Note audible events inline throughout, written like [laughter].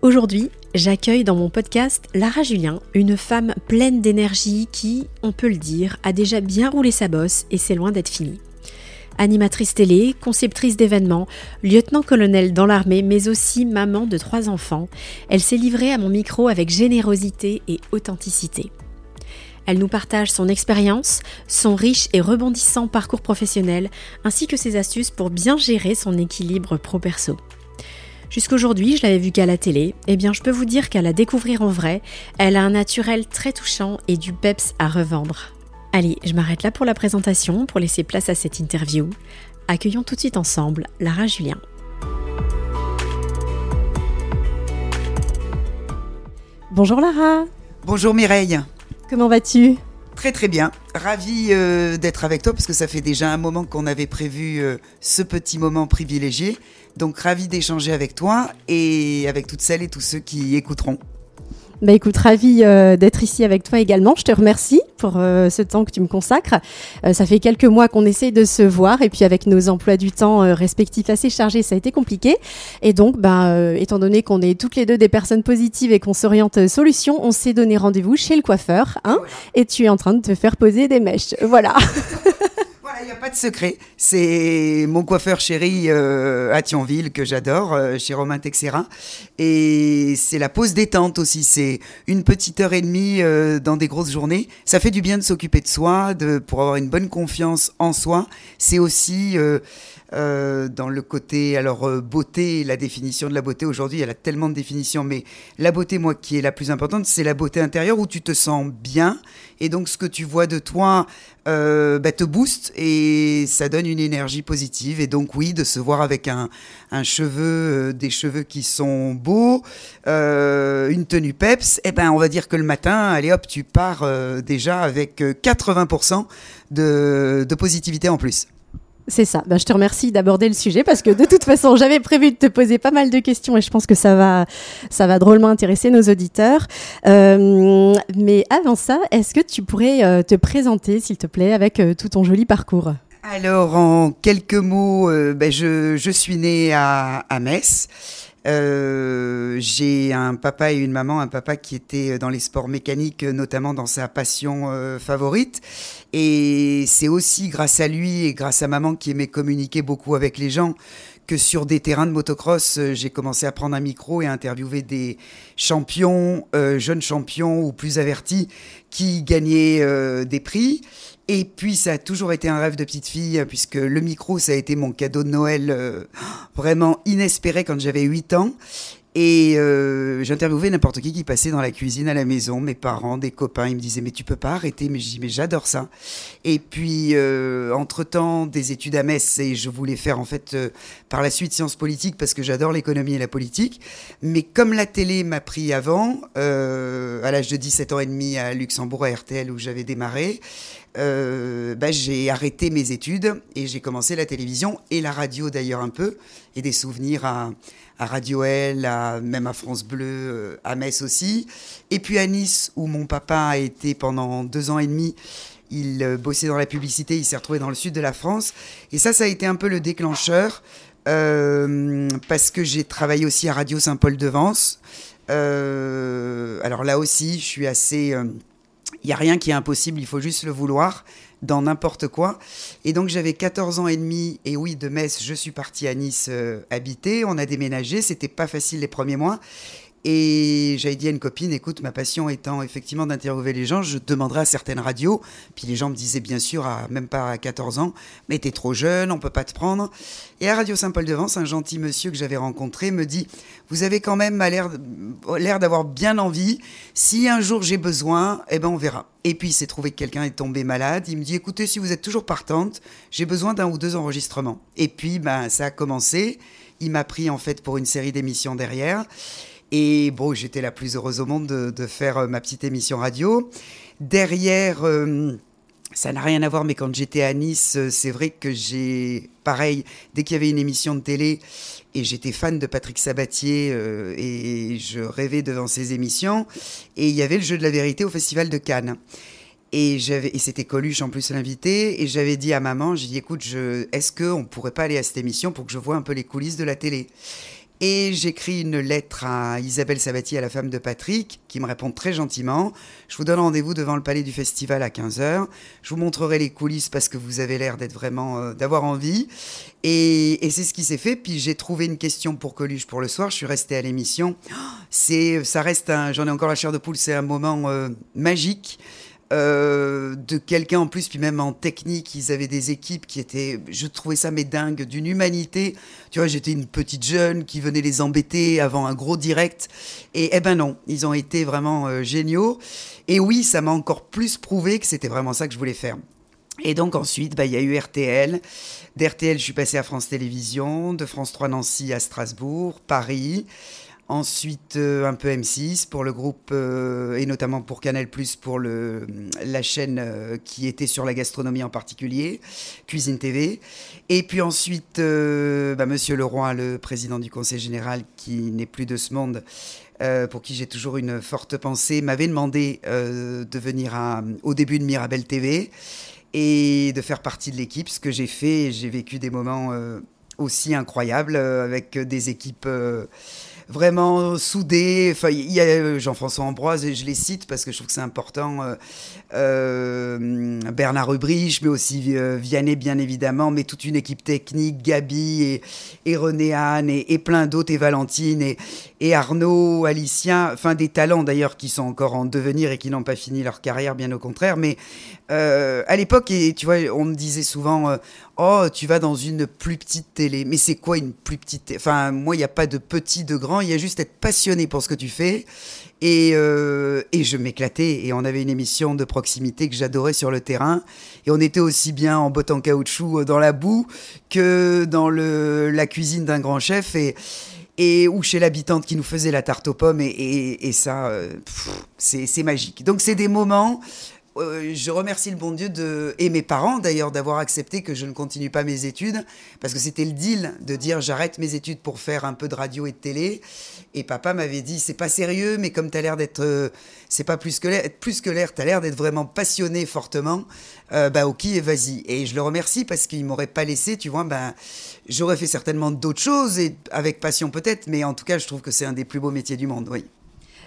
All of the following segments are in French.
Aujourd'hui, j'accueille dans mon podcast Lara Julien, une femme pleine d'énergie qui, on peut le dire, a déjà bien roulé sa bosse et c'est loin d'être fini. Animatrice télé, conceptrice d'événements, lieutenant-colonel dans l'armée, mais aussi maman de trois enfants, elle s'est livrée à mon micro avec générosité et authenticité. Elle nous partage son expérience, son riche et rebondissant parcours professionnel, ainsi que ses astuces pour bien gérer son équilibre pro-perso. Jusqu'aujourd'hui, je l'avais vue qu'à la télé. Eh bien, je peux vous dire qu'à la découvrir en vrai, elle a un naturel très touchant et du peps à revendre. Allez, je m'arrête là pour la présentation, pour laisser place à cette interview. Accueillons tout de suite ensemble Lara Julien. Bonjour Lara. Bonjour Mireille. Comment vas-tu? Très très bien. Ravi euh, d'être avec toi parce que ça fait déjà un moment qu'on avait prévu euh, ce petit moment privilégié. Donc ravi d'échanger avec toi et avec toutes celles et tous ceux qui écouteront. Bah écoute, ravie euh, d'être ici avec toi également. Je te remercie pour euh, ce temps que tu me consacres. Euh, ça fait quelques mois qu'on essaye de se voir et puis avec nos emplois du temps respectifs assez chargés, ça a été compliqué. Et donc, bah, étant donné qu'on est toutes les deux des personnes positives et qu'on s'oriente solution, on s'est donné rendez-vous chez le coiffeur, hein, et tu es en train de te faire poser des mèches. Voilà. [laughs] il n'y a pas de secret. C'est mon coiffeur chéri euh, à Thionville que j'adore, euh, chez Romain Texera. Et c'est la pause détente aussi. C'est une petite heure et demie euh, dans des grosses journées. Ça fait du bien de s'occuper de soi, de, pour avoir une bonne confiance en soi. C'est aussi euh, dans le côté, alors euh, beauté, la définition de la beauté aujourd'hui, elle a tellement de définitions, mais la beauté, moi, qui est la plus importante, c'est la beauté intérieure où tu te sens bien, et donc ce que tu vois de toi euh, bah, te booste et ça donne une énergie positive. Et donc oui, de se voir avec un, cheveu, des cheveux qui sont beaux, une tenue peps, et eh ben on va dire que le matin, allez hop, tu pars déjà avec 80% de, de positivité en plus. C'est ça. Ben, je te remercie d'aborder le sujet parce que de toute façon, j'avais prévu de te poser pas mal de questions et je pense que ça va, ça va drôlement intéresser nos auditeurs. Euh, mais avant ça, est-ce que tu pourrais euh, te présenter, s'il te plaît, avec euh, tout ton joli parcours? Alors, en quelques mots, ben, je, je, suis née à, à Metz. Euh, j'ai un papa et une maman, un papa qui était dans les sports mécaniques, notamment dans sa passion euh, favorite. Et c'est aussi grâce à lui et grâce à maman qui aimait communiquer beaucoup avec les gens que sur des terrains de motocross, euh, j'ai commencé à prendre un micro et à interviewer des champions, jeunes champions ou plus avertis qui gagnaient des prix. Et puis, ça a toujours été un rêve de petite fille, puisque le micro, ça a été mon cadeau de Noël euh, vraiment inespéré quand j'avais 8 ans. Et euh, j'interviewais n'importe qui qui passait dans la cuisine à la maison, mes parents, des copains. Ils me disaient mais tu peux pas arrêter. Mais je mais j'adore ça. Et puis euh, entre temps des études à Metz et je voulais faire en fait euh, par la suite sciences politiques parce que j'adore l'économie et la politique. Mais comme la télé m'a pris avant, à l'âge de 17 ans et demi à Luxembourg à RTL où j'avais démarré, bah, j'ai arrêté mes études et j'ai commencé la télévision et la radio d'ailleurs un peu et des souvenirs à à Radio L, même à France Bleu, euh, à Metz aussi. Et puis à Nice, où mon papa a été pendant deux ans et demi. Il euh, bossait dans la publicité, il s'est retrouvé dans le sud de la France. Et ça, ça a été un peu le déclencheur, euh, parce que j'ai travaillé aussi à Radio Saint-Paul-de-Vence. alors là aussi, je suis assez... Il n'y a rien qui est impossible, il faut juste le vouloir dans n'importe quoi. Et donc j'avais 14 ans et demi, et oui, de Metz, je suis partie à Nice euh, habiter, on a déménagé, c'était pas facile les premiers mois. Et j'avais dit à une copine, écoute, ma passion étant effectivement d'interviewer les gens, je demanderai à certaines radios. Puis les gens me disaient bien sûr, à, même pas à 14 ans, mais t'es trop jeune, on peut pas te prendre. Et à Radio Saint-Paul-de-Vence, un gentil monsieur que j'avais rencontré me dit, vous avez quand même l'air d'avoir bien envie. Si un jour j'ai besoin, eh ben on verra. Et puis il s'est trouvé que quelqu'un est tombé malade. Il me dit, écoutez, si vous êtes toujours partante, j'ai besoin d'un ou deux enregistrements. Et puis ben ça a commencé. Il m'a pris en fait pour une série d'émissions derrière. Et bon, j'étais la plus heureuse au monde de, faire euh, ma petite émission radio. Derrière, ça n'a rien à voir, mais quand j'étais à Nice, c'est vrai que j'ai, pareil, dès qu'il y avait une émission de télé, et j'étais fan de Patrick Sabatier, et je rêvais devant ses émissions, et il y avait le jeu de la vérité au Festival de Cannes. Et, et c'était Coluche en plus l'invité. Et j'avais dit à maman, j'ai dit, écoute, est-ce qu'on pourrait pas aller à cette émission pour que je voie un peu les coulisses de la télé? Et j'écris une lettre à Isabelle Sabatier, à la femme de Patrick, qui me répond très gentiment. Je vous donne rendez-vous devant le palais du festival à 15h. Je vous montrerai les coulisses parce que vous avez l'air d'être vraiment, euh, d'avoir envie. Et, et c'est ce qui s'est fait. Puis j'ai trouvé une question pour Coluche pour le soir. Je suis restée à l'émission. C'est, ça reste un, j'en ai encore la chair de poule, c'est un moment euh, magique. Euh, de quelqu'un en plus, puis même en technique, ils avaient des équipes qui étaient, je trouvais ça mais dingue, d'une humanité. Tu vois, j'étais une petite jeune qui venait les embêter avant un gros direct. Et eh ben non, ils ont été vraiment euh, géniaux. Et oui, ça m'a encore plus prouvé que c'était vraiment ça que je voulais faire. Et donc ensuite, bah, il y a eu RTL. D'RTL, je suis passé à France Télévisions, de France 3 Nancy à Strasbourg, Paris. Ensuite, euh, un peu M6 pour le groupe euh, et notamment pour Canal pour le, la chaîne euh, qui était sur la gastronomie en particulier, Cuisine TV. Et puis ensuite, bah, Monsieur Leroy, le président du Conseil général, qui n'est plus de ce monde, pour qui j'ai toujours une forte pensée, m'avait demandé de venir au début de Mirabel TV et de faire partie de l'équipe, ce que j'ai fait. J'ai vécu des moments aussi incroyables avec des équipes vraiment soudés. Enfin, il y a euh, Jean-François Ambroise, et je les cite parce que je trouve que c'est important. Euh, euh, Bernard Rubrich, mais aussi Vianney, bien évidemment, mais toute une équipe technique, Gabi et, et René Anne et, plein d'autres, et Valentine et, et Arnaud, Alicia, enfin des talents d'ailleurs qui sont encore en devenir et qui n'ont pas fini leur carrière, bien au contraire. Mais à l'époque, et tu vois, on me disait souvent, oh, tu vas dans une plus petite télé. Mais c'est quoi une plus petite Enfin, moi, il n'y a pas de petit, de grand, il y a juste être passionné pour ce que tu fais. Et, euh, et je m'éclatais. Et on avait une émission de proximité que j'adorais sur le terrain. Et on était aussi bien en botte en caoutchouc euh, dans la boue que dans le, la cuisine d'un grand chef. Et, et ou chez l'habitante qui nous faisait la tarte aux pommes. Et, et, ça, euh, c'est magique. Donc, c'est des moments euh, je remercie le bon Dieu de, et mes parents d'ailleurs d'avoir accepté que je ne continue pas mes études parce que c'était le deal de dire j'arrête mes études pour faire un peu de radio et de télé. Et papa m'avait dit c'est pas sérieux, mais comme tu as l'air d'être, euh, c'est pas plus que l'air, plus que l'air, tu as l'air d'être vraiment passionné fortement, euh, bah ok, vas-y. Et je le remercie parce qu'il m'aurait pas laissé, tu vois, ben j'aurais fait certainement d'autres choses et avec passion peut-être, mais en tout cas je trouve que c'est un des plus beaux métiers du monde, oui.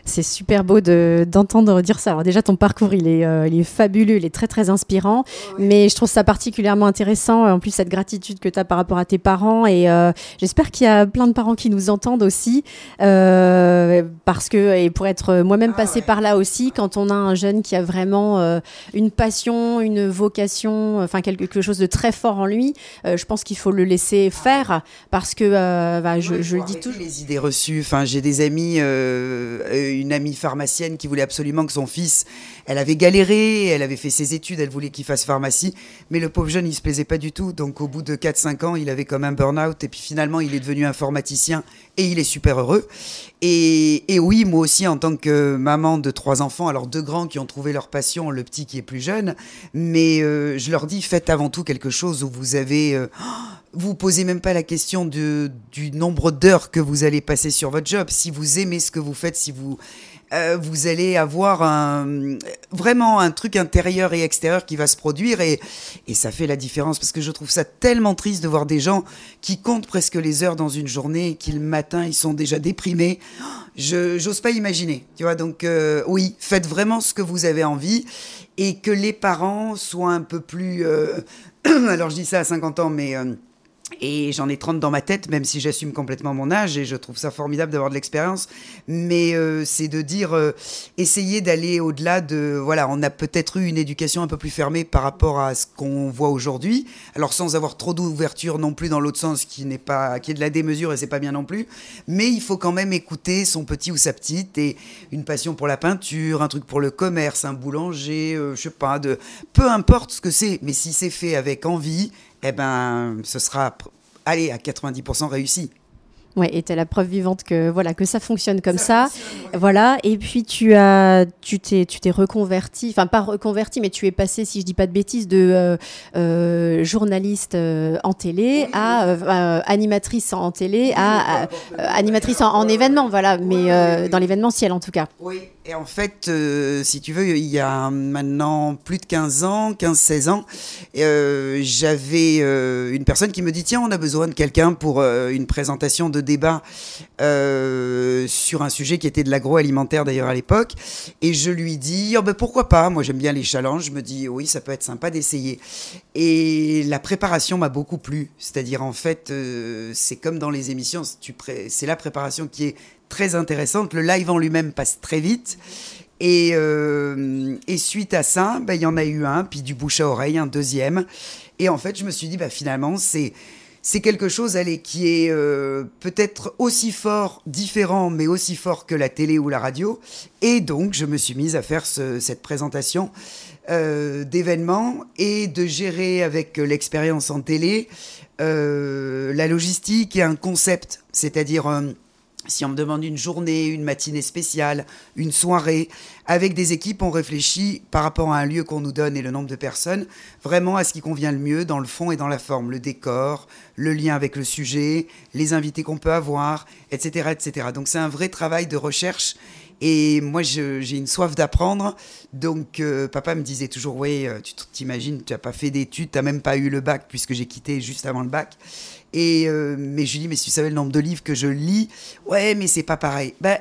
C'est super beau d'entendre dire ça. Alors déjà, ton parcours, il est, euh, il est fabuleux, il est très très inspirant. Mais je trouve ça particulièrement intéressant, en plus, cette gratitude que tu as par rapport à tes parents. Et euh, j'espère qu'il y a plein de parents qui nous entendent aussi. Euh, parce que, et pour être moi-même ah passé par là aussi, quand on a un jeune qui a vraiment une passion, une vocation, enfin quelque chose de très fort en lui, je pense qu'il faut le laisser faire. Parce que, bah, je, je le dis toujours. les idées reçues. Enfin, j'ai des amis une amie pharmacienne qui voulait absolument que son fils, elle avait galéré, elle avait fait ses études, elle voulait qu'il fasse pharmacie, mais le pauvre jeune, il se plaisait pas du tout. Donc au bout de 4-5 ans, il avait comme un burn-out et puis finalement, il est devenu informaticien et il est super heureux. Et, oui, moi aussi, en tant que maman de trois enfants, alors deux grands qui ont trouvé leur passion, le petit qui est plus jeune, mais euh, je leur dis, faites avant tout quelque chose où vous avez... Euh, [gasps] vous posez même pas la question de, du nombre d'heures que vous allez passer sur votre job. Si vous aimez ce que vous faites, si vous euh, vous allez avoir un, vraiment un truc intérieur et extérieur qui va se produire et, et ça fait la différence parce que je trouve ça tellement triste de voir des gens qui comptent presque les heures dans une journée et qui le matin ils sont déjà déprimés. Je j'ose pas imaginer, tu vois. Donc euh, oui, faites vraiment ce que vous avez envie et que les parents soient un peu plus. Euh, [clears throat] alors je dis ça à 50 ans, mais et j'en ai 30 dans ma tête, même si j'assume complètement mon âge, et je trouve ça formidable d'avoir de l'expérience. Mais euh, c'est de dire, euh, essayer d'aller au-delà de... Voilà, on a peut-être eu une éducation un peu plus fermée par rapport à ce qu'on voit aujourd'hui. Alors sans avoir trop d'ouverture non plus dans l'autre sens, qui n'est pas, qui est de la démesure, et c'est pas bien non plus. Mais il faut quand même écouter son petit ou sa petite, et une passion pour la peinture, un truc pour le commerce, un boulanger, euh, je sais pas, de... Peu importe ce que c'est, mais si c'est fait avec envie eh ben, ce sera, allez, à 90% réussi. Ouais, et tu es la preuve vivante que voilà que ça fonctionne comme ça. Voilà, et puis tu as tu t'es tu t'es reconverti, enfin pas reconverti mais tu es passé si je dis pas de bêtises de euh, euh, journaliste euh, en télé à animatrice en télé à, animatrice en, en, événement voilà, mais dans l'événementiel en tout cas. Oui. Et en fait, si tu veux, il y a maintenant plus de 15 ans, 15-16 ans, euh, j'avais une personne qui me dit, tiens, on a besoin de quelqu'un pour une présentation de débat sur un sujet qui était de l'agroalimentaire d'ailleurs à l'époque. Et je lui dis, oh, ben, pourquoi pas, moi j'aime bien les challenges, je me dis, oui, ça peut être sympa d'essayer. Et la préparation m'a beaucoup plu, c'est-à-dire en fait, c'est comme dans les émissions, c'est la préparation qui est très intéressante. Le live en lui-même passe très vite. Et, euh, suite à ça, bah, il y en a eu un, puis du bouche à oreille, un deuxième. Et en fait, je me suis dit, bah, finalement, c'est c'est quelque chose qui est euh, peut-être aussi fort, différent, mais aussi fort que la télé ou la radio. Et donc, je me suis mise à faire cette présentation euh, d'événements et de gérer avec l'expérience en télé la logistique et un concept, c'est-à-dire si on me demande une journée, une matinée spéciale, une soirée, avec des équipes, on réfléchit par rapport à un lieu qu'on nous donne et le nombre de personnes, vraiment à ce qui convient le mieux dans le fond et dans la forme, le décor, le lien avec le sujet, les invités qu'on peut avoir, etc. etc. Donc c'est un vrai travail de recherche et moi, j'ai une soif d'apprendre. Donc, euh, papa me disait toujours, oui, euh, tu t'imagines, tu n'as pas fait d'études, tu n'as même pas eu le bac, puisque j'ai quitté juste avant le bac. Et, euh, mais je lui dis, mais si tu savais le nombre de livres que je lis, ouais, mais c'est pas pareil. Ben,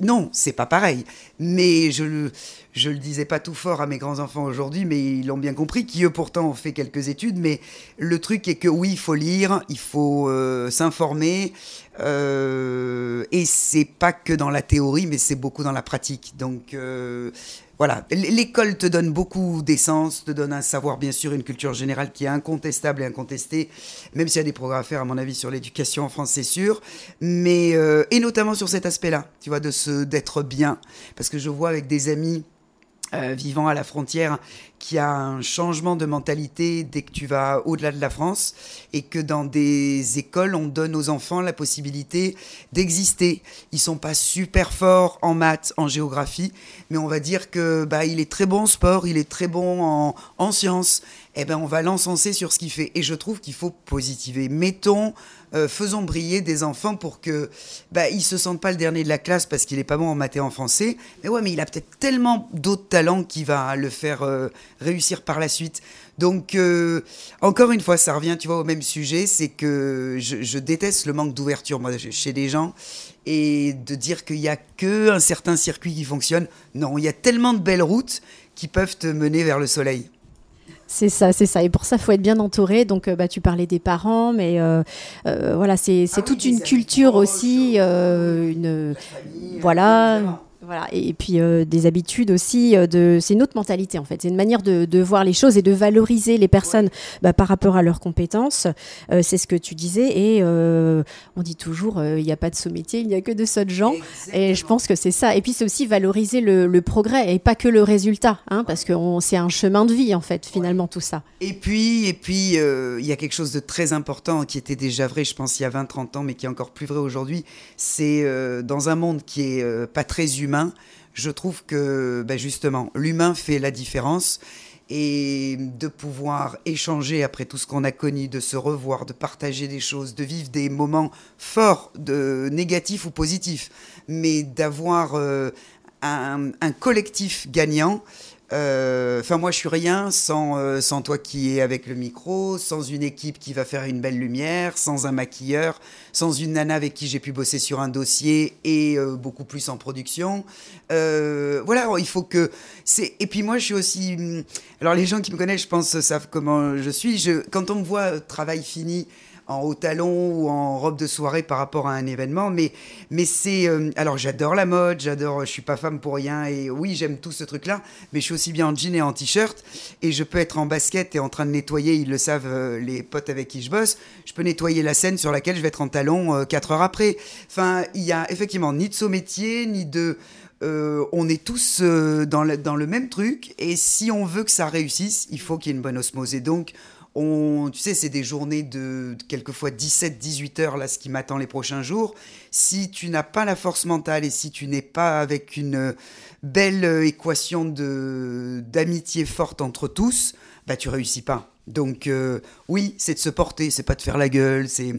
non, c'est pas pareil. Mais je je le disais pas tout fort à mes grands-enfants aujourd'hui, mais ils l'ont bien compris, qui eux pourtant ont fait quelques études. Mais le truc est que oui, il faut lire, il faut euh, s'informer. Euh, et c'est pas que dans la théorie, mais c'est beaucoup dans la pratique. Donc euh, voilà, l'école te donne beaucoup d'essence, te donne un savoir, bien sûr, une culture générale qui est incontestable et incontestée, même s'il y a des progrès à faire, à mon avis, sur l'éducation en France, c'est sûr, mais, euh, et notamment sur cet aspect-là, tu vois, de d'être bien, parce que je vois avec des amis euh, vivant à la frontière qui a un changement de mentalité dès que tu vas au-delà de la France et que dans des écoles, on donne aux enfants la possibilité d'exister. Ils sont pas super forts en maths, en géographie, mais on va dire que bah, il est très bon en sport, il est très bon en, en sciences. Eh ben, on va l'encenser sur ce qu'il fait. Et je trouve qu'il faut positiver. Mettons euh, faisons briller des enfants pour que bah, ils se sentent pas le dernier de la classe parce qu'il est pas bon en maths et en français. Mais ouais, mais il a peut-être tellement d'autres talents qui va le faire euh, réussir par la suite. Donc, euh, encore une fois, ça revient, tu vois, au même sujet, c'est que je, déteste le manque d'ouverture, chez les gens, et de dire qu'il n'y a qu'un certain circuit qui fonctionne. Non, il y a tellement de belles routes qui peuvent te mener vers le soleil. C'est ça, c'est ça. Et pour ça, il faut être bien entouré. Donc, euh, bah, tu parlais des parents, mais euh, euh, voilà, c'est ah toute une culture aussi, une, voilà, voilà, et, puis euh, des habitudes aussi, euh, de, c'est une autre mentalité en fait, c'est une manière de, voir les choses et de valoriser les personnes bah, par rapport à leurs compétences. Euh, c'est ce que tu disais, et on dit toujours, il n'y a pas de sous métier, il n'y a que de sots gens, et je pense que c'est ça. Et puis c'est aussi valoriser le, progrès et pas que le résultat, hein, parce que c'est un chemin de vie en fait, finalement tout ça. Et puis, et puis, il y a quelque chose de très important qui était déjà vrai, je pense, il y a 20-30 ans, mais qui est encore plus vrai aujourd'hui, c'est dans un monde qui est pas très humain je trouve que ben justement, l'humain fait la différence. Et de pouvoir échanger après tout ce qu'on a connu, de se revoir, de partager des choses, de vivre des moments forts, de négatifs ou positifs, mais d'avoir euh, un, collectif gagnant enfin, moi, je suis rien sans, euh, sans toi qui es avec le micro, sans une équipe qui va faire une belle lumière, sans un maquilleur, sans une nana avec qui j'ai pu bosser sur un dossier et euh, beaucoup plus en production. voilà, il faut que. Et puis moi, je suis aussi. Hum, alors, les gens qui me connaissent, je pense, savent comment je suis. Je... Quand on me voit travail fini en haut talon ou en robe de soirée par rapport à un événement. Mais, mais c'est. Euh, alors, j'adore la mode, j'adore. Je suis pas femme pour rien. Et oui, j'aime tout ce truc-là. Mais je suis aussi bien en jean et en t-shirt. Et je peux être en basket et en train de nettoyer, ils le savent, euh, les potes avec qui je bosse. Je peux nettoyer la scène sur laquelle je vais être en talon 4 euh, heures après. Enfin, il y a effectivement ni de saut métier, ni de. on est tous dans, le, dans le même truc et si on veut que ça réussisse, il faut qu'il y ait une bonne osmose. Et donc, Tu sais, c'est des journées de, quelquefois 17-18 heures, là, ce qui m'attend les prochains jours. Si tu n'as pas la force mentale et si tu n'es pas avec une belle équation d'amitié forte entre tous, bah, tu réussis pas. Donc, euh, oui, c'est de se porter, c'est pas de faire la gueule, c'est.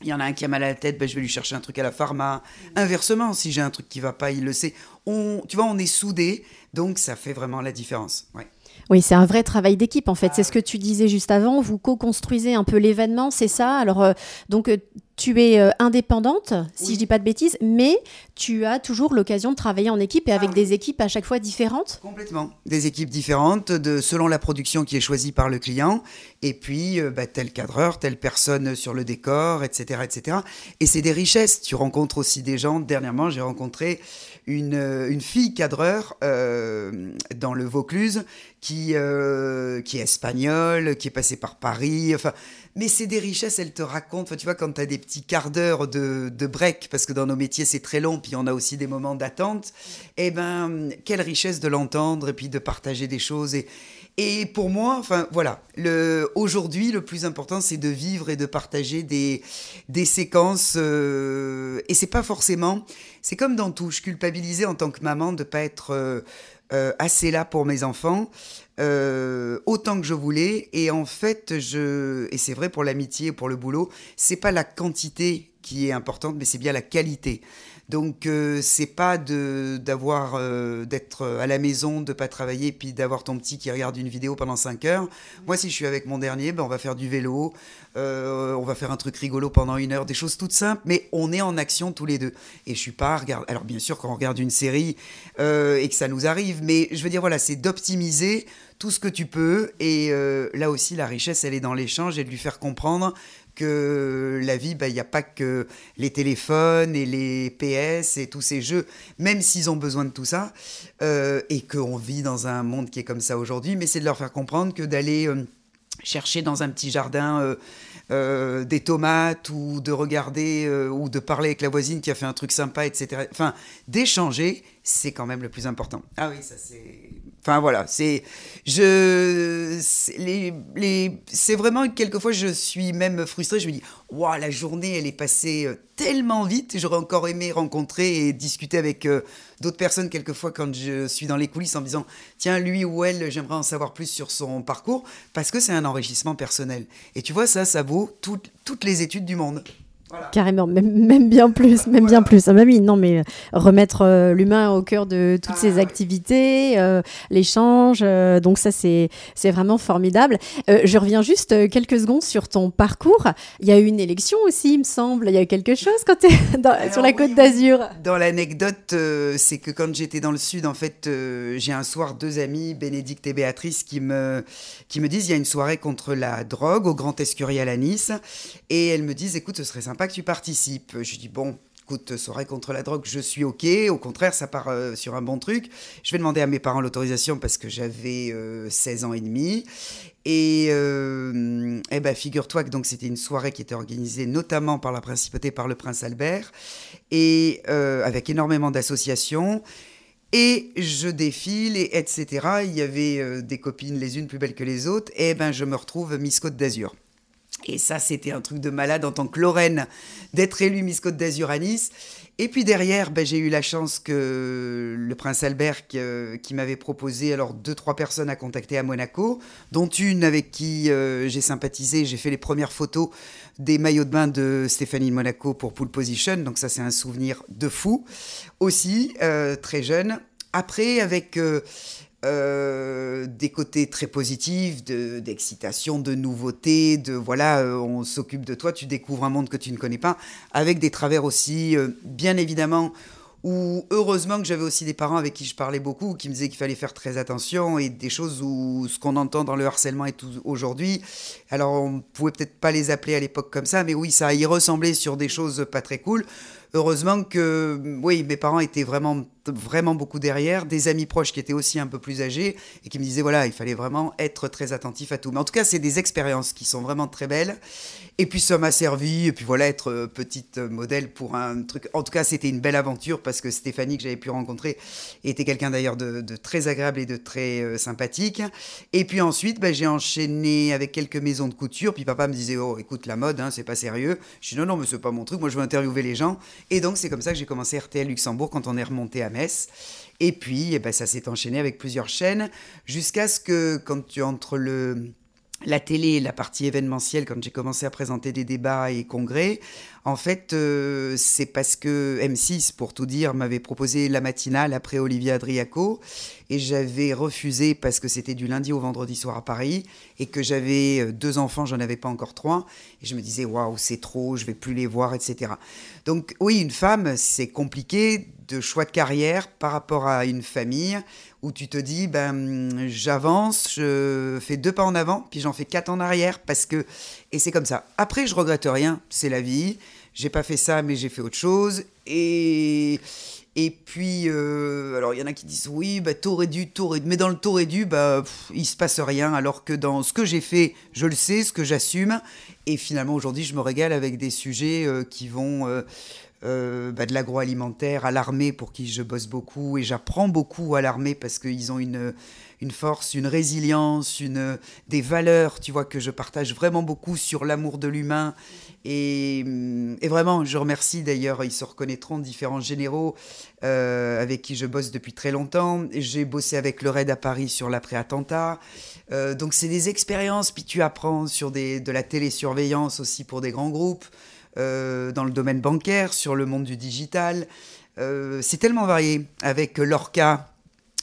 Il y en a un qui a mal à la tête, bah, je vais lui chercher un truc à la pharma. Inversement, si j'ai un truc qui va pas, il le sait. On, tu vois, on est soudés, donc ça fait vraiment la différence. Ouais. Oui, c'est un vrai travail d'équipe en fait. C'est ce que tu disais juste avant. Vous co-construisez un peu l'événement, c'est ça? Alors, euh, donc, euh, tu es euh, indépendante, si je dis pas de bêtises, mais tu as toujours l'occasion de travailler en équipe et avec ah des équipes à chaque fois différentes Complètement. Des équipes différentes de, selon la production qui est choisie par le client. Et puis, bah, tel cadreur, telle personne sur le décor, etc. etc. Et c'est des richesses. Tu rencontres aussi des gens. Dernièrement, j'ai rencontré une, une, fille cadreur dans le Vaucluse qui, euh, qui est espagnole, qui est passée par Paris. Enfin, mais c'est des richesses, elle te raconte. Enfin, tu vois, quand tu as des petits quarts d'heure de, de, break, parce que dans nos métiers c'est très long, puis on a aussi des moments d'attente, eh ben, quelle richesse de l'entendre et puis de partager des choses. Et, et pour moi, enfin voilà, aujourd'hui, le plus important, c'est de vivre et de partager des, des séquences. Euh, et c'est pas forcément, c'est comme dans tout, je culpabilisais en tant que maman de pas être euh, euh, assez là pour mes enfants, euh, autant que je voulais. Et en fait, je, et c'est vrai pour l'amitié, pour le boulot, c'est pas la quantité qui est importante, mais c'est bien la qualité. Donc euh, c'est pas de d'avoir euh, d'être à la maison, de pas travailler, puis d'avoir ton petit qui regarde une vidéo pendant 5 heures. Moi, si je suis avec mon dernier, ben, on va faire du vélo, euh, on va faire un truc rigolo pendant une heure, des choses toutes simples, mais on est en action tous les deux. Et je suis pas à regarder. Alors bien sûr, quand on regarde une série et que ça nous arrive, mais je veux dire voilà, c'est d'optimiser tout ce que tu peux. Et là aussi, la richesse, elle est dans l'échange et de lui faire comprendre que la vie, bah, il n'y a pas que les téléphones et les PS et tous ces jeux, même s'ils ont besoin de tout ça, euh, et qu'on vit dans un monde qui est comme ça aujourd'hui, mais c'est de leur faire comprendre que d'aller euh, chercher dans un petit jardin euh, des tomates ou de regarder ou de parler avec la voisine qui a fait un truc sympa, etc. Enfin, d'échanger, c'est quand même le plus important. Ah oui, ça c'est Enfin voilà, c'est je les, les c'est vraiment quelquefois je suis même frustrée. Je me dis waouh la journée elle est passée euh, tellement vite. J'aurais encore aimé rencontrer et discuter avec euh, d'autres personnes quelquefois quand je suis dans les coulisses en me disant tiens lui ou elle j'aimerais en savoir plus sur son parcours parce que c'est un enrichissement personnel. Et tu vois ça ça vaut toutes les études du monde. Carrément, même, bien plus, même bien plus. Ah bah oui, non, mais euh, remettre euh, l'humain au cœur de toutes ces ah activités, euh, l'échange, donc ça c'est c'est vraiment formidable. je reviens juste quelques secondes sur ton parcours. Il y a eu une élection aussi, il me semble. Il y a eu quelque chose quand tu es [laughs] sur la Côte d'Azur. Dans l'anecdote, c'est que quand j'étais dans le sud, en fait, j'ai un soir deux amis, Bénédicte et Béatrice, qui me qui me disent il y a une soirée contre la drogue au Grand Escurial à Nice, et elles me disent écoute, ce serait sympa que tu participes. Je dis, bon, écoute, soirée contre la drogue, je suis OK. Au contraire, ça part euh, sur un bon truc. Je vais demander à mes parents l'autorisation parce que j'avais 16 euh, ans et demi. Et euh, eh ben, figure-toi que donc c'était une soirée qui était organisée notamment par la principauté, par le prince Albert, et avec énormément d'associations. Et je défile, et etc. Il y avait des copines les unes plus belles que les autres. Et ben, je me retrouve Miss Côte d'Azur. Et ça, c'était un truc de malade en tant que Lorraine d'être élue Miss Côte d'Azur à Nice. Et puis derrière, ben, j'ai eu la chance que le prince Albert euh, qui, m'avait proposé alors deux trois personnes à contacter à Monaco, dont une avec qui euh, j'ai sympathisé, j'ai fait les premières photos des maillots de bain de Stéphanie de Monaco pour Pool Position, donc ça c'est un souvenir de fou aussi euh, très jeune. Après avec euh, des côtés très positifs, d'excitation, de, nouveauté, de voilà, euh, on s'occupe de toi, tu découvres un monde que tu ne connais pas, avec des travers aussi, euh, bien évidemment, où heureusement que j'avais aussi des parents avec qui je parlais beaucoup, qui me disaient qu'il fallait faire très attention, et des choses où ce qu'on entend dans le harcèlement et tout aujourd'hui, alors on pouvait peut-être pas les appeler à l'époque comme ça, mais oui, ça y ressemblait sur des choses pas très cool. Heureusement que, oui, mes parents étaient vraiment vraiment beaucoup derrière, des amis proches qui étaient aussi un peu plus âgés et qui me disaient voilà, il fallait vraiment être très attentif à tout. Mais en tout cas, c'est des expériences qui sont vraiment très belles. Et puis ça m'a servi, et puis voilà, être euh, petite modèle pour un truc. En tout cas, c'était une belle aventure parce que Stéphanie, que j'avais pu rencontrer, était quelqu'un d'ailleurs de, très agréable et de très euh, sympathique. Et puis ensuite, ben, j'ai enchaîné avec quelques maisons de couture. Puis papa me disait oh, écoute, la mode, hein, c'est pas sérieux. Je dis non, non, mais c'est pas mon truc. Moi, je veux interviewer les gens. Et donc, c'est comme ça que j'ai commencé RTL Luxembourg quand on est remonté à Metz. Et puis, eh ben, ça s'est enchaîné avec plusieurs chaînes jusqu'à ce que, quand tu entres le la télé, la partie événementielle, quand j'ai commencé à présenter des débats et congrès, en fait, euh, c'est parce que M6, pour tout dire, m'avait proposé la matinale après Olivier Adriaco, et j'avais refusé parce que c'était du lundi au vendredi soir à Paris, et que j'avais euh, deux enfants, j'en avais pas encore trois, et je me disais, waouh, c'est trop, je vais plus les voir, etc. Donc oui, une femme, c'est compliqué de choix de carrière par rapport à une famille où tu te dis, ben, j'avance, je fais deux pas en avant, puis j'en fais quatre en arrière, parce que. Et c'est comme ça. Après, je regrette rien, c'est la vie. J'ai pas fait ça, mais j'ai fait autre chose. Et. Et puis, euh, alors il y en a qui disent oui, bah, t'aurais dû, t'aurais dû. Mais dans le t'aurais dû, bah, il se passe rien. Alors que dans ce que j'ai fait, je le sais, ce que j'assume. Et finalement, aujourd'hui, je me régale avec des sujets euh, qui vont. Euh, euh, bah, de l'agroalimentaire à l'armée pour qui je bosse beaucoup et j'apprends beaucoup à l'armée parce qu'ils ont une, une force, une résilience, une, des valeurs, tu vois, que je partage vraiment beaucoup sur l'amour de l'humain. Et, vraiment, je remercie d'ailleurs, ils se reconnaîtront, différents généraux euh, avec qui je bosse depuis très longtemps. J'ai bossé avec le RAID à Paris sur l'après-attentat. Euh, donc c'est des expériences, puis tu apprends sur des, de la télésurveillance aussi pour des grands groupes. Euh, dans le domaine bancaire, sur le monde du digital. Euh, c'est tellement varié avec Lorca,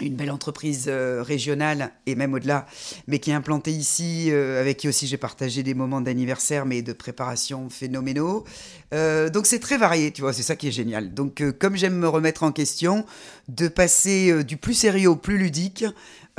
une belle entreprise euh, régionale et même au-delà, mais qui est implantée ici, avec qui aussi j'ai partagé des moments d'anniversaire, mais de préparation phénoménaux. donc c'est très varié, tu vois, c'est ça qui est génial. Donc comme j'aime me remettre en question, de passer du plus sérieux au plus ludique,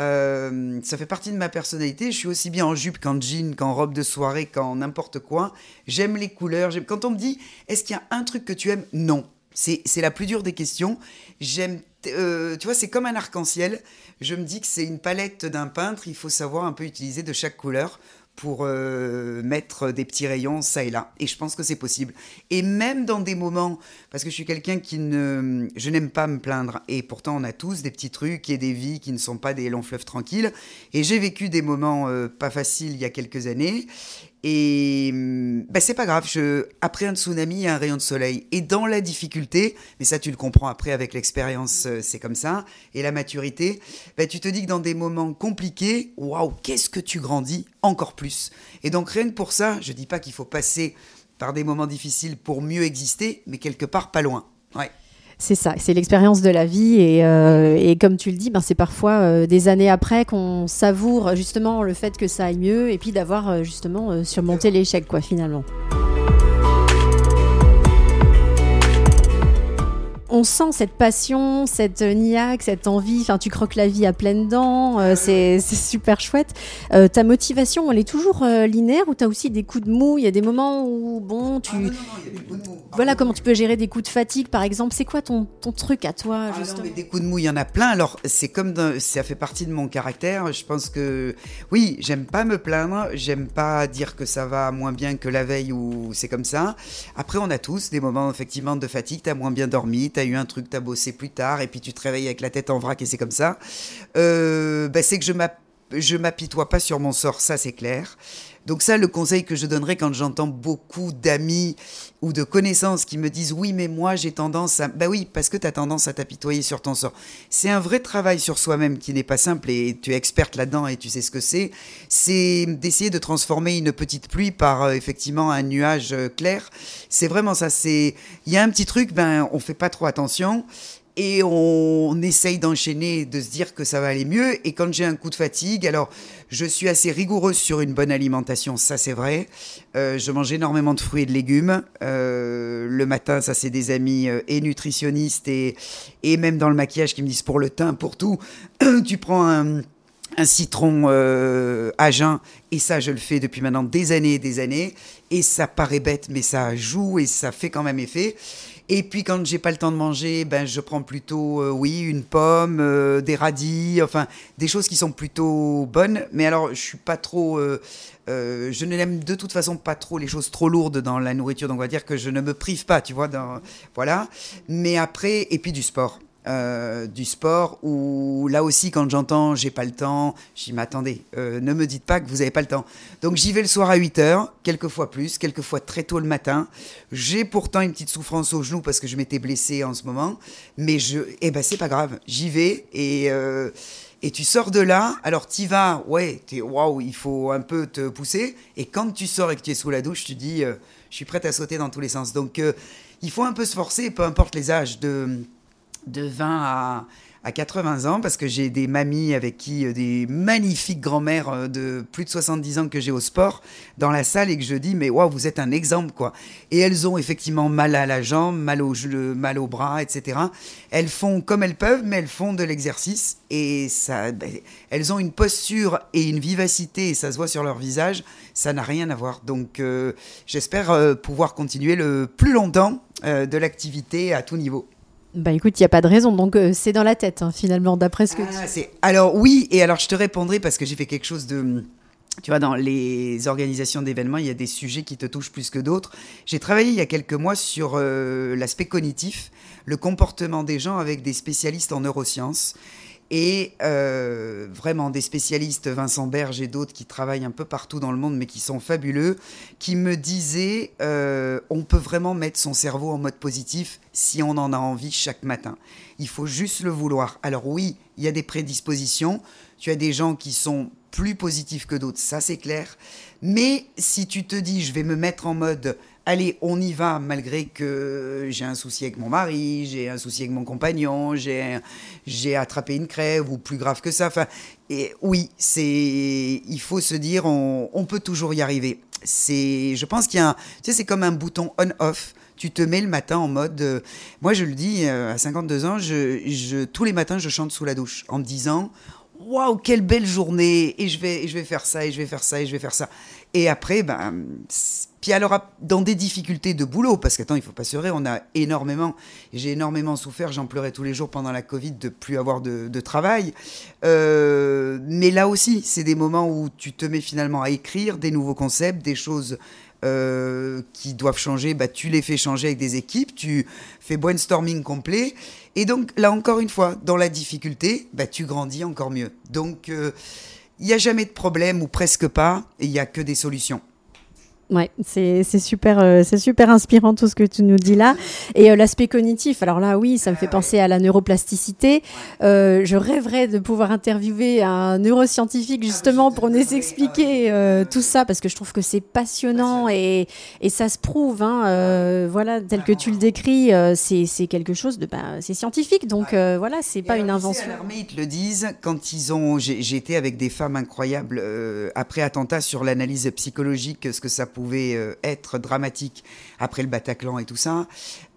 euh, ça fait partie de ma personnalité. Je suis aussi bien en jupe qu'en jean, qu'en robe de soirée, qu'en n'importe quoi. J'aime les couleurs. Quand on me dit, est-ce qu'il y a un truc que tu aimes? Non. C'est la plus dure des questions. J'aime, euh, tu vois, c'est comme un arc-en-ciel. Je me dis que c'est une palette d'un peintre. Il faut savoir un peu utiliser de chaque couleur pour euh, mettre des petits rayons ça et là. Et je pense que c'est possible. Et même dans des moments, parce que je suis quelqu'un qui ne... Je n'aime pas me plaindre. Et pourtant, on a tous des petits trucs et des vies qui ne sont pas des longs fleuves tranquilles. Et j'ai vécu des moments euh, pas faciles il y a quelques années. Et bah, c'est pas grave, je, après un tsunami, il y a un rayon de soleil. Et dans la difficulté, mais ça tu le comprends après avec l'expérience, euh, c'est comme ça, et la maturité, bah, tu te dis que dans des moments compliqués, waouh, qu'est-ce que tu grandis encore plus. Et donc rien que pour ça, je dis pas qu'il faut passer par des moments difficiles pour mieux exister, mais quelque part pas loin. Ouais. C'est ça, c'est l'expérience de la vie et, euh, comme tu le dis, ben c'est parfois euh, des années après qu'on savoure justement le fait que ça aille mieux et puis d'avoir euh, justement surmonté l'échec quoi finalement. On sent cette passion, cette niaque, cette envie. Enfin, tu croques la vie à pleines dents. Euh, c'est super chouette. Euh, ta motivation, elle est toujours euh, linéaire ou tu as aussi des coups de mou? Il y a des moments où, bon, tu. Voilà comment tu peux gérer des coups de fatigue, par exemple? C'est quoi ton, ton truc à toi, ah non, mais Des coups de mou, il y en a plein. Alors, c'est comme. Ça fait partie de mon caractère. Je pense que. Oui, j'aime pas me plaindre. J'aime pas dire que ça va moins bien que la veille ou c'est comme ça. Après, on a tous des moments, effectivement, de fatigue. Tu as moins bien dormi as eu un truc, as bossé plus tard, et puis tu te réveilles avec la tête en vrac et c'est comme ça. Euh, bah, c'est que je m'apitoie pas sur mon sort, ça c'est clair. Donc ça, le conseil que je donnerais quand j'entends beaucoup d'amis ou de connaissances qui me disent oui, mais moi j'ai tendance à... Bah oui, parce que tu as tendance à t'apitoyer sur ton sort. C'est un vrai travail sur soi-même qui n'est pas simple et tu es experte là-dedans et tu sais ce que c'est. C'est d'essayer de transformer une petite pluie par euh, effectivement un nuage euh, clair. C'est vraiment ça. C'est Il y a un petit truc, ben on fait pas trop attention et on essaye d'enchaîner, de se dire que ça va aller mieux. Et quand j'ai un coup de fatigue, alors je suis assez rigoureuse sur une bonne alimentation, ça c'est vrai. Euh, je mange énormément de fruits et de légumes. Euh, le matin, ça c'est des amis euh, et nutritionnistes et, et même dans le maquillage qui me disent pour le teint, pour tout, [clears throat] tu prends un, un citron à jeun et ça je le fais depuis maintenant des années et des années et ça paraît bête mais ça joue et ça fait quand même effet Et puis quand j'ai pas le temps de manger, ben je prends plutôt, euh, oui, une pomme, euh, des radis, enfin des choses qui sont plutôt bonnes. Mais alors, je suis pas trop, euh, je ne l'aime de toute façon pas trop les choses trop lourdes dans la nourriture. Donc on va dire que je ne me prive pas, tu vois, dans, voilà. Mais après, et puis du sport. Euh, du sport où là aussi quand j'entends j'ai pas le temps, j'y m'attendais, euh, ne me dites pas que vous avez pas le temps. Donc j'y vais le soir à 8 heures, quelquefois plus, quelquefois très tôt le matin. J'ai pourtant une petite souffrance au genou parce que je m'étais blessé en ce moment, mais je, eh ben c'est pas grave, j'y vais et euh, et tu sors de là, alors tu vas, ouais, es waouh, il faut un peu te pousser. Et quand tu sors et que tu es sous la douche, tu dis, je suis prête à sauter dans tous les sens. Donc il faut un peu se forcer, peu importe les âges, de de 20 à, à 80 ans, parce que j'ai des mamies avec qui, euh, des magnifiques grand-mères euh, de plus de 70 ans que j'ai au sport dans la salle et que je dis, mais waouh, vous êtes un exemple, quoi. Et elles ont effectivement mal à la jambe, mal au, mal au bras, etc. Elles font comme elles peuvent, mais elles font de l'exercice et ça, ben, elles ont une posture et une vivacité, et ça se voit sur leur visage, ça n'a rien à voir. Donc, euh, j'espère pouvoir continuer le plus longtemps de l'activité à tout niveau. Bah écoute, il n'y a pas de raison, donc euh, c'est dans la tête hein, finalement, d'après ce que ah, tu... Alors oui, et alors je te répondrai parce que j'ai fait quelque chose de... Tu vois, dans les organisations d'événements, il y a des sujets qui te touchent plus que d'autres. J'ai travaillé il y a quelques mois sur euh, l'aspect cognitif, le comportement des gens avec des spécialistes en neurosciences et euh, vraiment des spécialistes, Vincent Berge et d'autres qui travaillent un peu partout dans le monde, mais qui sont fabuleux, qui me disaient euh, on peut vraiment mettre son cerveau en mode positif si on en a envie chaque matin. Il faut juste le vouloir. Alors oui, il y a des prédispositions. Tu as des gens qui sont plus positifs que d'autres, ça c'est clair. Mais si tu te dis je vais me mettre en mode allez, on y va, malgré que j'ai un souci avec mon mari, j'ai un souci avec mon compagnon, j'ai attrapé une crève ou plus grave que ça. Enfin, et oui, c'est, il faut se dire, on, peut toujours y arriver. C'est, je pense qu'il y a, un, tu sais, c'est comme un bouton on/off. Tu te mets le matin en mode, euh, moi je le dis, euh, à 52 ans, je, tous les matins je chante sous la douche en me disant, waouh, quelle belle journée, et je vais, je vais faire ça, et je vais faire ça, et je vais faire ça. Et après, ben, puis alors, dans des difficultés de boulot, parce qu'attends, il faut pas se rire, on a énormément, j'ai énormément souffert, j'en pleurais tous les jours pendant la Covid de plus avoir de, travail. Euh, mais là aussi, c'est des moments où tu te mets finalement à écrire des nouveaux concepts, des choses euh, qui doivent changer, bah, tu les fais changer avec des équipes, tu fais brainstorming complet. Et donc, là encore une fois, dans la difficulté, bah, tu grandis encore mieux. Donc, euh, il n'y a jamais de problème ou presque pas, il n'y a que des solutions. Ouais, c'est super, euh, c'est super inspirant tout ce que tu nous dis là. Et euh, l'aspect cognitif, alors là, oui, ça me fait penser à la neuroplasticité. Euh, je rêverais de pouvoir interviewer un neuroscientifique justement pour nous expliquer tout ça parce que je trouve que c'est passionnant et, et ça se prouve. Hein, voilà, tel que tu le décris, c'est quelque chose de, bah, c'est scientifique. Donc voilà, c'est pas une invention. L'armée, ils te le disent quand ils ont. J'ai été avec des femmes incroyables après attentat sur l'analyse psychologique, ce que ça pouvait pouvait euh, être dramatique après le Bataclan et tout ça.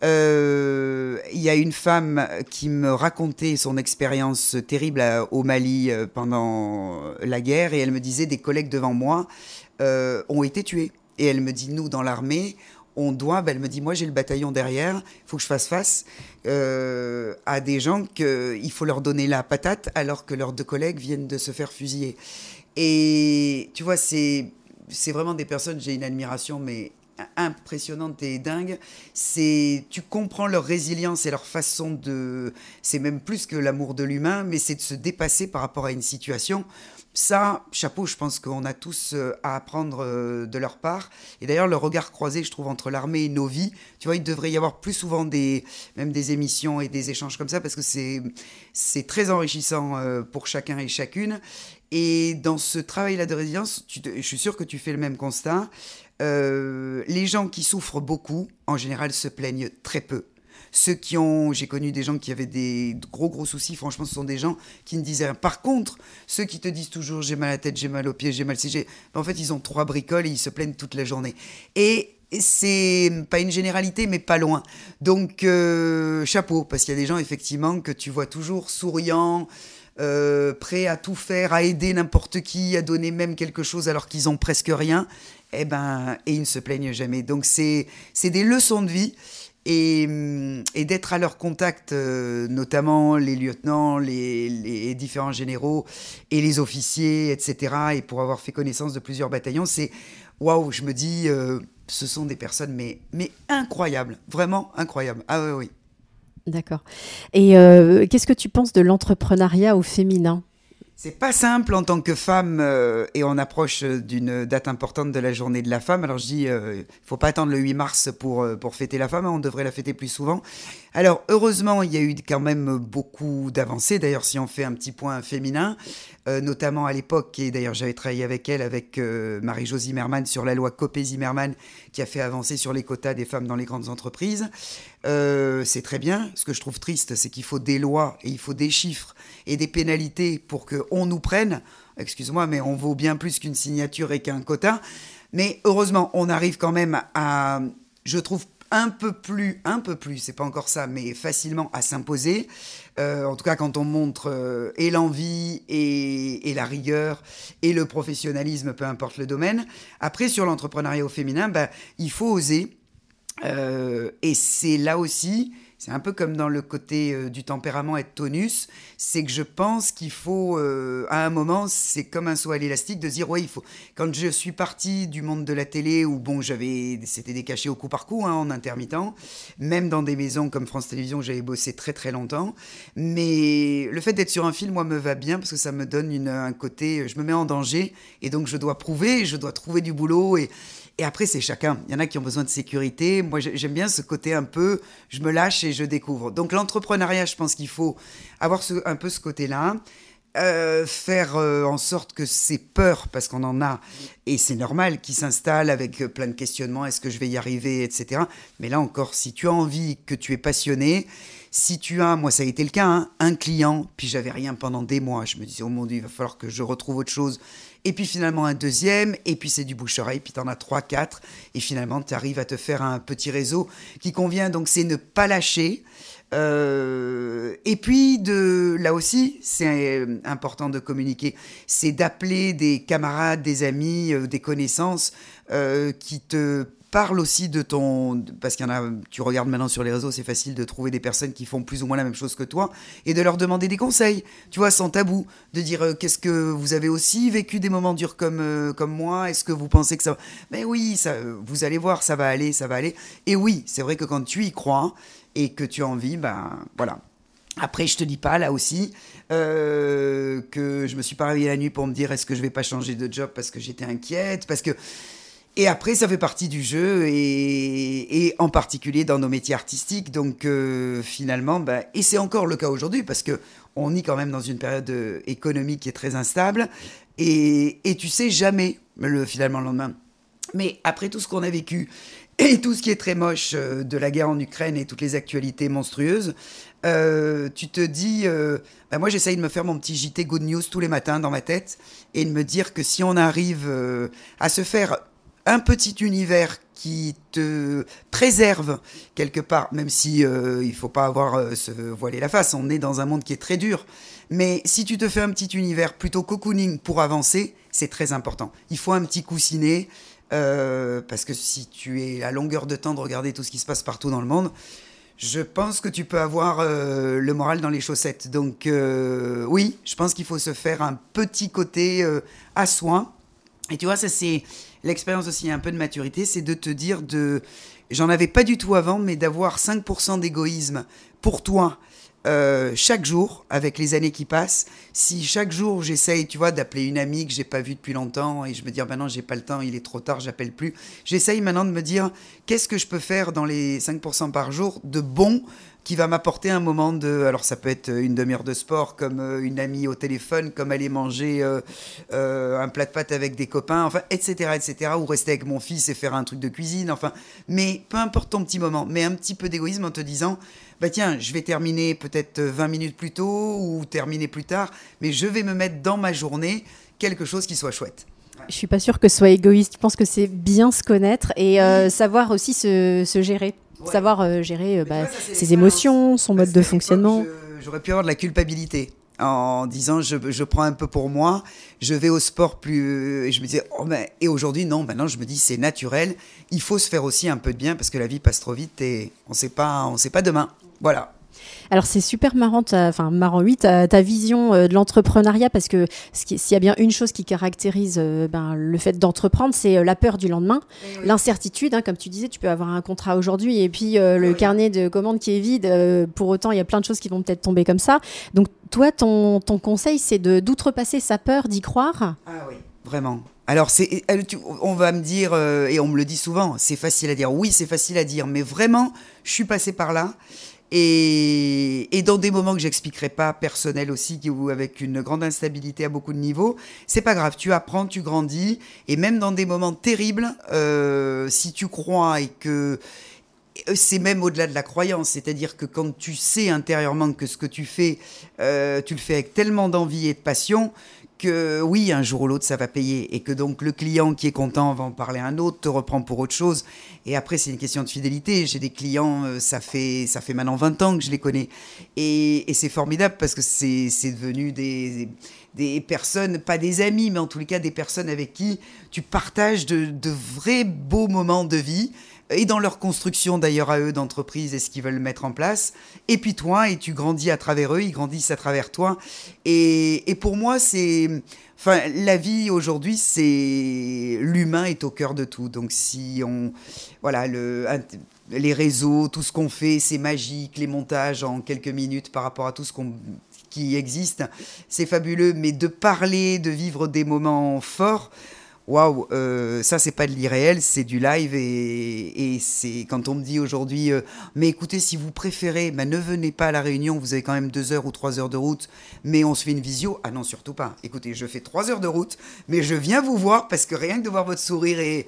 Euh, il y a une femme qui me racontait son expérience terrible au Mali euh, pendant la guerre et elle me disait des collègues devant moi ont été tués. Et elle me dit, nous, dans l'armée, on doit, ben, elle me dit, moi j'ai le bataillon derrière, il faut que je fasse face à des gens qu'il faut leur donner la patate alors que leurs deux collègues viennent de se faire fusiller. Et tu vois, c'est c'est vraiment des personnes, j'ai une admiration, mais impressionnante et dingue. C'est, tu comprends leur résilience et leur façon de, c'est même plus que l'amour de l'humain, mais c'est de se dépasser par rapport à une situation. Ça, chapeau, je pense qu'on a tous euh, à apprendre euh, de leur part. Et d'ailleurs, le regard croisé, je trouve, entre l'armée et nos vies, tu vois, il devrait y avoir plus souvent des, même des émissions et des échanges comme ça, parce que c'est, c'est très enrichissant euh, pour chacun et chacune. Et dans ce travail-là de résilience, je suis sûr que tu fais le même constat. Euh, les gens qui souffrent beaucoup, en général, se plaignent très peu. Ceux qui ont, j'ai connu des gens qui avaient des gros gros soucis, franchement, ce sont des gens qui ne disaient rien. Par contre, ceux qui te disent toujours j'ai mal à la tête, j'ai mal aux pieds, j'ai mal si j'ai, en fait, ils ont trois bricoles et ils se plaignent toute la journée. Et c'est pas une généralité, mais pas loin. Donc, euh, chapeau, parce qu'il y a des gens, effectivement, que tu vois toujours souriants, euh, prêts à tout faire, à aider n'importe qui, à donner même quelque chose alors qu'ils ont presque rien, eh ben, et ils ne se plaignent jamais. Donc c'est des leçons de vie. et, et d'être à leur contact, euh, notamment les lieutenants, les, les, différents généraux et les officiers, etc. Et pour avoir fait connaissance de plusieurs bataillons, c'est waouh, je me dis, euh, ce sont des personnes mais, mais incroyables, vraiment incroyables. Ah oui, oui. D'accord. Et euh, qu'est-ce que tu penses de l'entrepreneuriat au féminin? C'est pas simple en tant que femme euh, et on approche d'une date importante de la journée de la femme. Alors je dis, euh, il faut pas attendre le 8 mars pour, euh, fêter la femme, hein, on devrait la fêter plus souvent. Alors heureusement, il y a eu quand même beaucoup d'avancées. D'ailleurs, si on fait un petit point féminin, notamment à l'époque, et d'ailleurs j'avais travaillé avec elle, avec Marie-Jo Zimmermann sur la loi Copé-Zimmermann qui a fait avancer sur les quotas des femmes dans les grandes entreprises. C'est très bien. Ce que je trouve triste, c'est qu'il faut des lois et il faut des chiffres et des pénalités pour qu'on nous prenne. Excuse-moi, mais on vaut bien plus qu'une signature et qu'un quota. Mais heureusement, on arrive quand même à, je trouve, un peu plus, un peu plus, c'est pas encore ça, mais facilement à s'imposer. Euh, en tout cas, quand on montre euh, et l'envie et, la rigueur et le professionnalisme, peu importe le domaine. Après, sur l'entrepreneuriat au féminin, bah, il faut oser. Euh, et c'est là aussi c'est un peu comme dans le côté euh, du tempérament et tonus, c'est que je pense qu'il faut, euh, à un moment, c'est comme un saut à l'élastique de dire, ouais, il faut. Quand je suis parti du monde de la télé, où bon, j'avais, c'était des cachets au coup par coup, hein, en intermittent, même dans des maisons comme France Télévisions, j'avais bossé très très longtemps. Mais le fait d'être sur un film, moi, me va bien parce que ça me donne un côté, je me mets en danger et donc je dois prouver, je dois trouver du boulot et et après, c'est chacun. Il y en a qui ont besoin de sécurité. Moi, j'aime bien ce côté un peu, je me lâche et je découvre. Donc, l'entrepreneuriat, je pense qu'il faut avoir un peu ce côté-là. Euh, faire euh, en sorte que ces peurs, parce qu'on en a, et c'est normal, qui s'installent avec euh, plein de questionnements, est-ce que je vais y arriver, etc. Mais là encore, si tu as envie, que tu es passionné, si tu as, moi ça a été le cas, hein, un client, puis j'avais rien pendant des mois, je me disais, oh mon dieu, il va falloir que je retrouve autre chose, et puis finalement un deuxième, et puis c'est du bouche-oreille, puis tu en as trois, quatre, et finalement tu arrives à te faire un petit réseau qui convient. Donc c'est ne pas lâcher. Euh, et puis de là aussi, c'est euh, important de communiquer, c'est d'appeler des camarades, des amis, euh, des connaissances qui te parle aussi de ton. Parce qu'il y en a, tu regardes maintenant sur les réseaux, c'est facile de trouver des personnes qui font plus ou moins la même chose que toi et de leur demander des conseils, tu vois, sans tabou. De dire euh, qu'est-ce que vous avez aussi vécu des moments durs comme, euh, comme moi Est-ce que vous pensez que ça. Mais oui, ça, vous allez voir, ça va aller, ça va aller. Et oui, c'est vrai que quand tu y crois et que tu as envie, ben voilà. Après, je te dis pas là aussi euh, que je me suis pas réveillée la nuit pour me dire est-ce que je vais pas changer de job parce que j'étais inquiète, parce que et après, ça fait partie du jeu, et, en particulier dans nos métiers artistiques. Donc, euh, finalement, bah, et c'est encore le cas aujourd'hui, parce que on est quand même dans une période euh, économique qui est très instable, et, et tu sais jamais, le, finalement, le lendemain. Mais après tout ce qu'on a vécu, et tout ce qui est très moche euh, de la guerre en Ukraine et toutes les actualités monstrueuses, tu te dis, bah, moi j'essaye de me faire mon petit JT Good News tous les matins dans ma tête et de me dire que si on arrive à se faire un petit univers qui te préserve quelque part, même si euh, il faut pas avoir euh, se voiler la face, on est dans un monde qui est très dur. Mais si tu te fais un petit univers plutôt cocooning pour avancer, c'est très important. Il faut un petit coussinet, euh, parce que si tu es à longueur de temps de regarder tout ce qui se passe partout dans le monde, je pense que tu peux avoir euh, le moral dans les chaussettes. Donc oui, je pense qu'il faut se faire un petit côté à soin. Et tu vois, ça c'est l'expérience aussi, un peu de maturité, c'est de te dire de. J'en avais pas du tout avant, mais d'avoir 5% d'égoïsme pour toi. Euh, chaque jour, avec les années qui passent, si chaque jour j'essaye, tu vois, d'appeler une amie que j'ai pas vue depuis longtemps et je me dis, maintenant j'ai pas le temps, il est trop tard, j'appelle plus. J'essaye maintenant de me dire, qu'est-ce que je peux faire dans les 5% par jour de bon qui va m'apporter un moment de... Alors ça peut être une demi-heure de sport, comme euh, une amie au téléphone, comme aller manger euh, euh, un plat de pâtes avec des copains, enfin, etc., etc., ou rester avec mon fils et faire un truc de cuisine, enfin. Mais peu importe ton petit moment, mais un petit peu d'égoïsme en te disant, bah tiens, je vais terminer peut-être 20 minutes plus tôt ou terminer plus tard, mais je vais me mettre dans ma journée quelque chose qui soit chouette. Je suis pas sûre que ce soit égoïste. Je pense que c'est bien se connaître et savoir aussi se, se gérer savoir euh, gérer euh, bah, ses émotions, son mode de fonctionnement. J'aurais pu avoir de la culpabilité. en disant je, je, prends un peu pour moi, je vais au sport plus. Et je me disais, oh ben, et aujourd'hui, non, maintenant je me dis c'est naturel, il faut se faire aussi un peu de bien parce que la vie passe trop vite et on ne sait pas demain. Voilà. Alors c'est super marrant, enfin marrant oui, ta, vision euh, de l'entrepreneuriat parce que s'il y a bien une chose qui caractérise euh, ben, le fait d'entreprendre, c'est euh, la peur du lendemain, eh l'incertitude. Hein, comme tu disais, tu peux avoir un contrat aujourd'hui et puis le carnet de commandes qui est vide. pour autant, il y a plein de choses qui vont peut-être tomber comme ça. Donc toi, ton, ton conseil, c'est d'outrepasser sa peur, d'y croire? Ah oui, vraiment. Alors, c'est, on va me dire, et on me le dit souvent, c'est facile à dire. Oui, c'est facile à dire, mais vraiment, je suis passé par là. Et, dans des moments que j'expliquerai pas, personnels aussi, ou avec une grande instabilité à beaucoup de niveaux, c'est pas grave. Tu apprends, tu grandis, et même dans des moments terribles, euh, si tu crois et que c'est même au-delà de la croyance, c'est-à-dire que quand tu sais intérieurement que ce que tu fais, euh, tu le fais avec tellement d'envie et de passion que oui, un jour ou l'autre, ça va payer et que donc le client qui est content va en parler à un autre, te reprend pour autre chose. Et après, c'est une question de fidélité. J'ai des clients, euh, ça fait, ça fait maintenant 20 ans que je les connais. Et, c'est formidable parce que c'est devenu des, des personnes, pas des amis, mais en tous les cas des personnes avec qui tu partages de, de vrais beaux moments de vie et dans leur construction d'ailleurs à eux d'entreprise et ce qu'ils veulent mettre en place. Et puis toi, et tu grandis à travers eux, ils grandissent à travers toi. Et, pour moi, c'est... Enfin, la vie aujourd'hui, c'est... L'humain est au cœur de tout. Donc si on... Voilà, le, les réseaux, tout ce qu'on fait, c'est magique, les montages en quelques minutes par rapport à tout ce qui existe, c'est fabuleux, mais de parler, de vivre des moments forts, waouh, euh, ça c'est pas de l'irréel, c'est du live et, c'est quand on me dit aujourd'hui, euh, mais écoutez, si vous préférez, bah, ne venez pas à la réunion, vous avez quand même deux heures ou trois heures de route, mais on se fait une visio. Ah non, surtout pas. Écoutez, je fais trois heures de route, mais je viens vous voir parce que rien que de voir votre sourire et,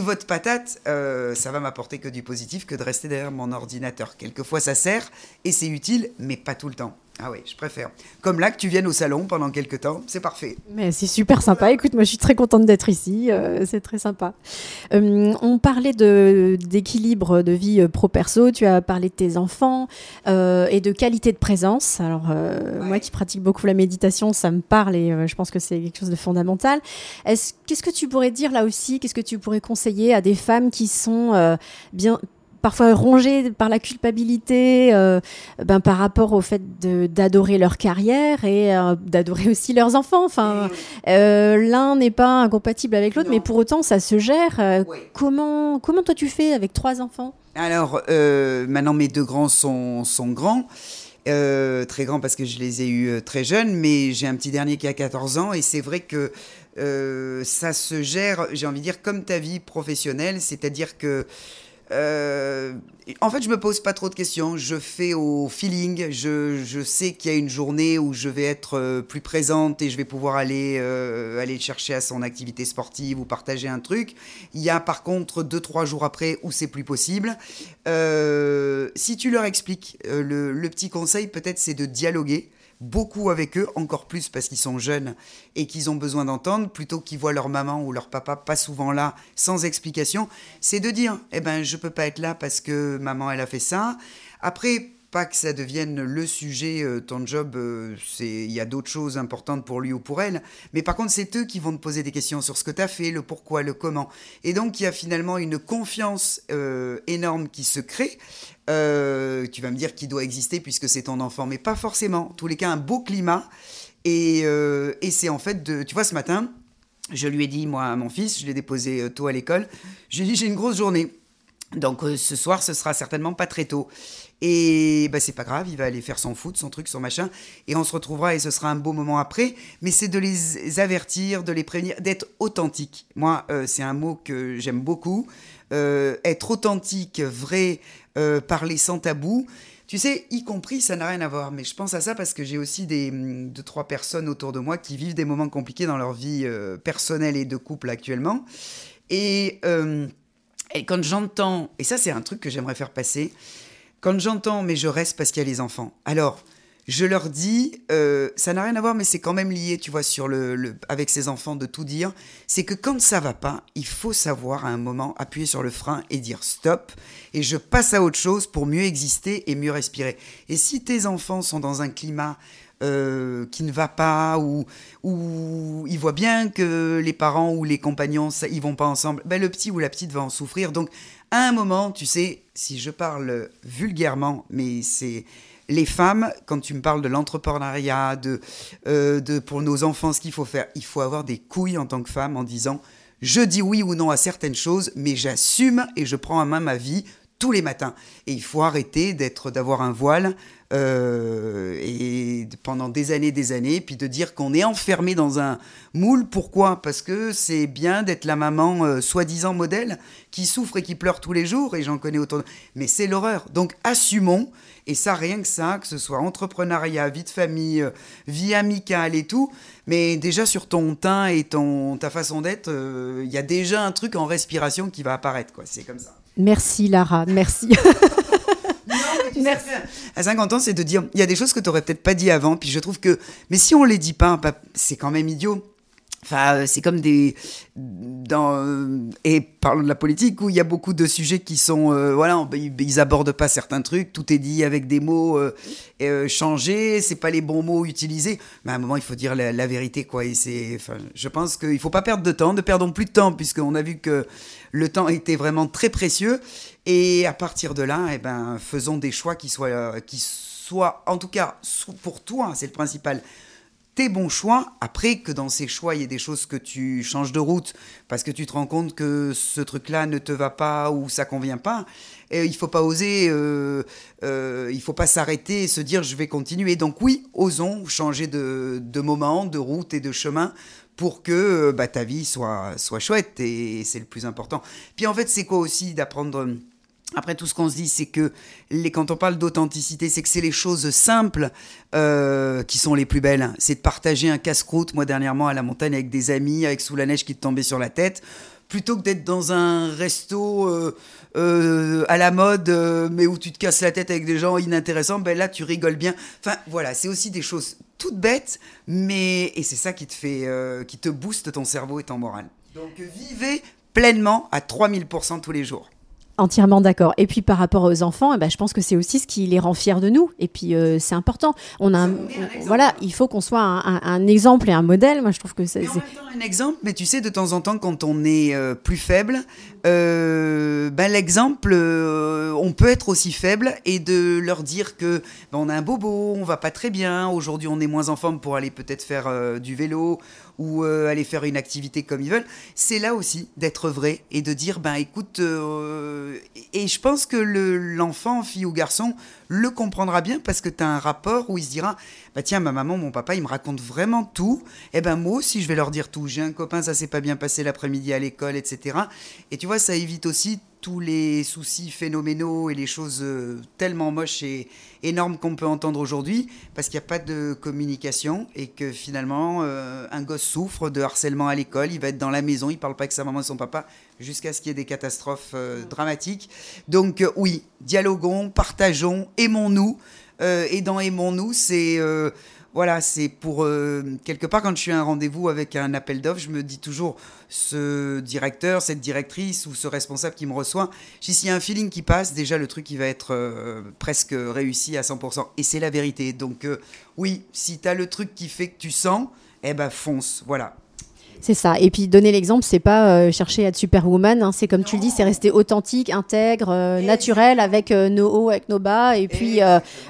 votre patate, euh, ça va m'apporter que du positif que de rester derrière mon ordinateur. Quelquefois ça sert et c'est utile, mais pas tout le temps. Ah oui, je préfère. Comme là, que tu viennes au salon pendant quelques temps, c'est parfait. Mais c'est super sympa. Écoute, moi, je suis très contente d'être ici. Euh, c'est très sympa. Euh, on parlait d'équilibre de, vie euh, pro-perso. Tu as parlé de tes enfants et de qualité de présence. Alors, moi qui pratique beaucoup la méditation, ça me parle et je pense que c'est quelque chose de fondamental. Qu'est-ce que tu pourrais dire là aussi Qu'est-ce que tu pourrais conseiller à des femmes qui sont bien parfois rongés par la culpabilité euh, ben, par rapport au fait d'adorer leur carrière et euh, d'adorer aussi leurs enfants. Enfin, euh, l'un n'est pas incompatible avec l'autre, mais pour autant, ça se gère. Comment, comment toi tu fais avec trois enfants? Alors, maintenant mes deux grands sont, sont grands. très grands parce que je les ai eus très jeunes, mais j'ai un petit dernier qui a 14 ans et c'est vrai que ça se gère, j'ai envie de dire, comme ta vie professionnelle, c'est-à-dire que euh, en fait, je me pose pas trop de questions. Je fais au feeling. Je, je sais qu'il y a une journée où je vais être euh, plus présente et je vais pouvoir aller, euh, aller chercher à son activité sportive ou partager un truc. Il y a par contre deux, trois jours après où c'est plus possible. si tu leur expliques, le, le petit conseil peut-être c'est de dialoguer beaucoup avec eux, encore plus parce qu'ils sont jeunes et qu'ils ont besoin d'entendre, plutôt qu'ils voient leur maman ou leur papa pas souvent là, sans explication, c'est de dire, eh ben, je peux pas être là parce que maman, elle a fait ça. Après, pas que ça devienne le sujet, euh, ton job, euh, il y a d'autres choses importantes pour lui ou pour elle, mais par contre c'est eux qui vont te poser des questions sur ce que tu as fait, le pourquoi, le comment. Et donc il y a finalement une confiance euh, énorme qui se crée. tu vas me dire qu'il doit exister puisque c'est ton enfant, mais pas forcément. En tous les cas, un beau climat. Et, et c'est en fait de... Tu vois, ce matin, je lui ai dit, moi, à mon fils, je l'ai déposé tôt à l'école, je lui ai dit, j'ai une grosse journée. Donc ce soir, ce sera certainement pas très tôt. Et bah, c'est pas grave, il va aller faire son foot, son truc, son machin, et on se retrouvera et ce sera un beau moment après. Mais c'est de les avertir, de les prévenir, d'être authentique. Moi, euh, c'est un mot que j'aime beaucoup. Euh, être authentique, vrai, euh, parler sans tabou. Tu sais, y compris, ça n'a rien à voir, mais je pense à ça parce que j'ai aussi des mm, deux trois personnes autour de moi qui vivent des moments compliqués dans leur vie personnelle et de couple actuellement. Et, et quand j'entends, et ça c'est un truc que j'aimerais faire passer, quand j'entends mais je reste parce qu'il y a les enfants, alors je leur dis, euh, ça n'a rien à voir, mais c'est quand même lié, tu vois, sur le, avec ces enfants de tout dire, c'est que quand ça va pas, il faut savoir à un moment appuyer sur le frein et dire stop, et je passe à autre chose pour mieux exister et mieux respirer. Et si tes enfants sont dans un climat euh, qui ne va pas, ou, ou il voit bien que les parents ou les compagnons, ça, ils vont pas ensemble, ben, le petit ou la petite va en souffrir. Donc, à un moment, tu sais, si je parle vulgairement, mais c'est les femmes, quand tu me parles de l'entrepreneuriat, de, euh, de pour nos enfants, ce qu'il faut faire, il faut avoir des couilles en tant que femme en disant je dis oui ou non à certaines choses, mais j'assume et je prends en main ma vie tous les matins. Et il faut arrêter d'être, d'avoir un voile euh, et pendant des années, des années, puis de dire qu'on est enfermé dans un moule. Pourquoi? Parce que c'est bien d'être la maman euh, soi-disant modèle qui souffre et qui pleure tous les jours, et j'en connais autant. Mais c'est l'horreur. Donc assumons, et ça, rien que ça, que ce soit entrepreneuriat, vie de famille, euh, vie amicale et tout. Mais déjà sur ton teint et ton, ta façon d'être, il y a déjà un truc en respiration qui va apparaître. quoi. C'est comme ça. Merci Lara, merci. [laughs] Merci. À 50 ans, c'est de dire, il y a des choses que tu n'aurais peut-être pas dit avant, puis je trouve que, mais si on les dit pas, c'est quand même idiot. Enfin, euh, c'est comme des euh, et parlons de la politique où il y a beaucoup de sujets qui sont euh, voilà ils, abordent pas certains trucs tout est dit avec des mots euh, changés c'est pas les bons mots utilisés. Mais à un moment il faut dire la, vérité quoi et c'est enfin je pense qu'il faut pas perdre de temps ne perdons plus de temps puisqu'on a vu que le temps était vraiment très précieux. Et à partir de là eh ben faisons des choix qui soient qui soient en tout cas pour toi c'est le principal tes bons choix, après que dans ces choix, il y ait des choses que tu changes de route parce que tu te rends compte que ce truc-là ne te va pas ou ça convient pas, et il faut pas oser, euh, euh, il faut pas s'arrêter et se dire je vais continuer. Donc oui, osons changer de, de moment, de route et de chemin pour que bah, ta vie soit, soit chouette et c'est le plus important. Puis en fait, c'est quoi aussi d'apprendre après, tout ce qu'on se dit, c'est que les, quand on parle d'authenticité, c'est que c'est les choses simples euh, qui sont les plus belles. C'est de partager un casse-croûte, moi dernièrement à la montagne avec des amis, avec sous la neige qui te tombait sur la tête, plutôt que d'être dans un resto euh, euh, à la mode, mais où tu te casses la tête avec des gens inintéressants, ben là tu rigoles bien. Enfin voilà, c'est aussi des choses toutes bêtes, mais et c'est ça qui te fait, qui te booste ton cerveau et ton moral. Donc vivez pleinement à 3000% tous les jours. Entièrement d'accord. Et puis par rapport aux enfants, eh ben, je pense que c'est aussi ce qui les rend fiers de nous. Et puis euh, c'est important. On a, voilà, il faut qu'on soit un, exemple et un modèle. Moi, je trouve que c'est un exemple. Mais tu sais, de temps en temps, quand on est euh, plus faible, euh, ben l'exemple, on peut être aussi faible et de leur dire que ben, on a un bobo, on va pas très bien. Aujourd'hui, on est moins en forme pour aller peut-être faire du vélo ou euh, aller faire une activité comme ils veulent. C'est là aussi d'être vrai et de dire, ben écoute, euh, et je pense que l'enfant, fille ou garçon, le comprendra bien parce que tu as un rapport où il se dira, bah tiens, ma maman, mon papa, ils me racontent vraiment tout. Et eh ben moi aussi, je vais leur dire tout. J'ai un copain, ça s'est pas bien passé l'après-midi à l'école, etc. Et tu vois, ça évite aussi tous les soucis phénoménaux et les choses euh, tellement moches et énormes qu'on peut entendre aujourd'hui, parce qu'il n'y a pas de communication et que finalement, euh, un gosse souffre de harcèlement à l'école, il va être dans la maison, il parle pas avec sa maman et son papa, jusqu'à ce qu'il y ait des catastrophes euh, dramatiques. Donc oui, dialoguons, partageons, aimons-nous. et dans aimons-nous, c'est voilà, c'est pour euh, quelque part quand je suis à un rendez-vous avec un appel d'offres, je me dis toujours ce directeur, cette directrice ou ce responsable qui me reçoit, s'il y a un feeling qui passe, déjà le truc il va être euh, presque réussi à 100%. Et c'est la vérité. Donc euh, oui, si tu as le truc qui fait que tu sens, eh ben fonce, voilà. C'est ça. Et puis donner l'exemple, c'est pas chercher à être superwoman. Hein. C'est comme tu le dis, c'est rester authentique, intègre, naturel avec nos hauts, avec nos bas. Et puis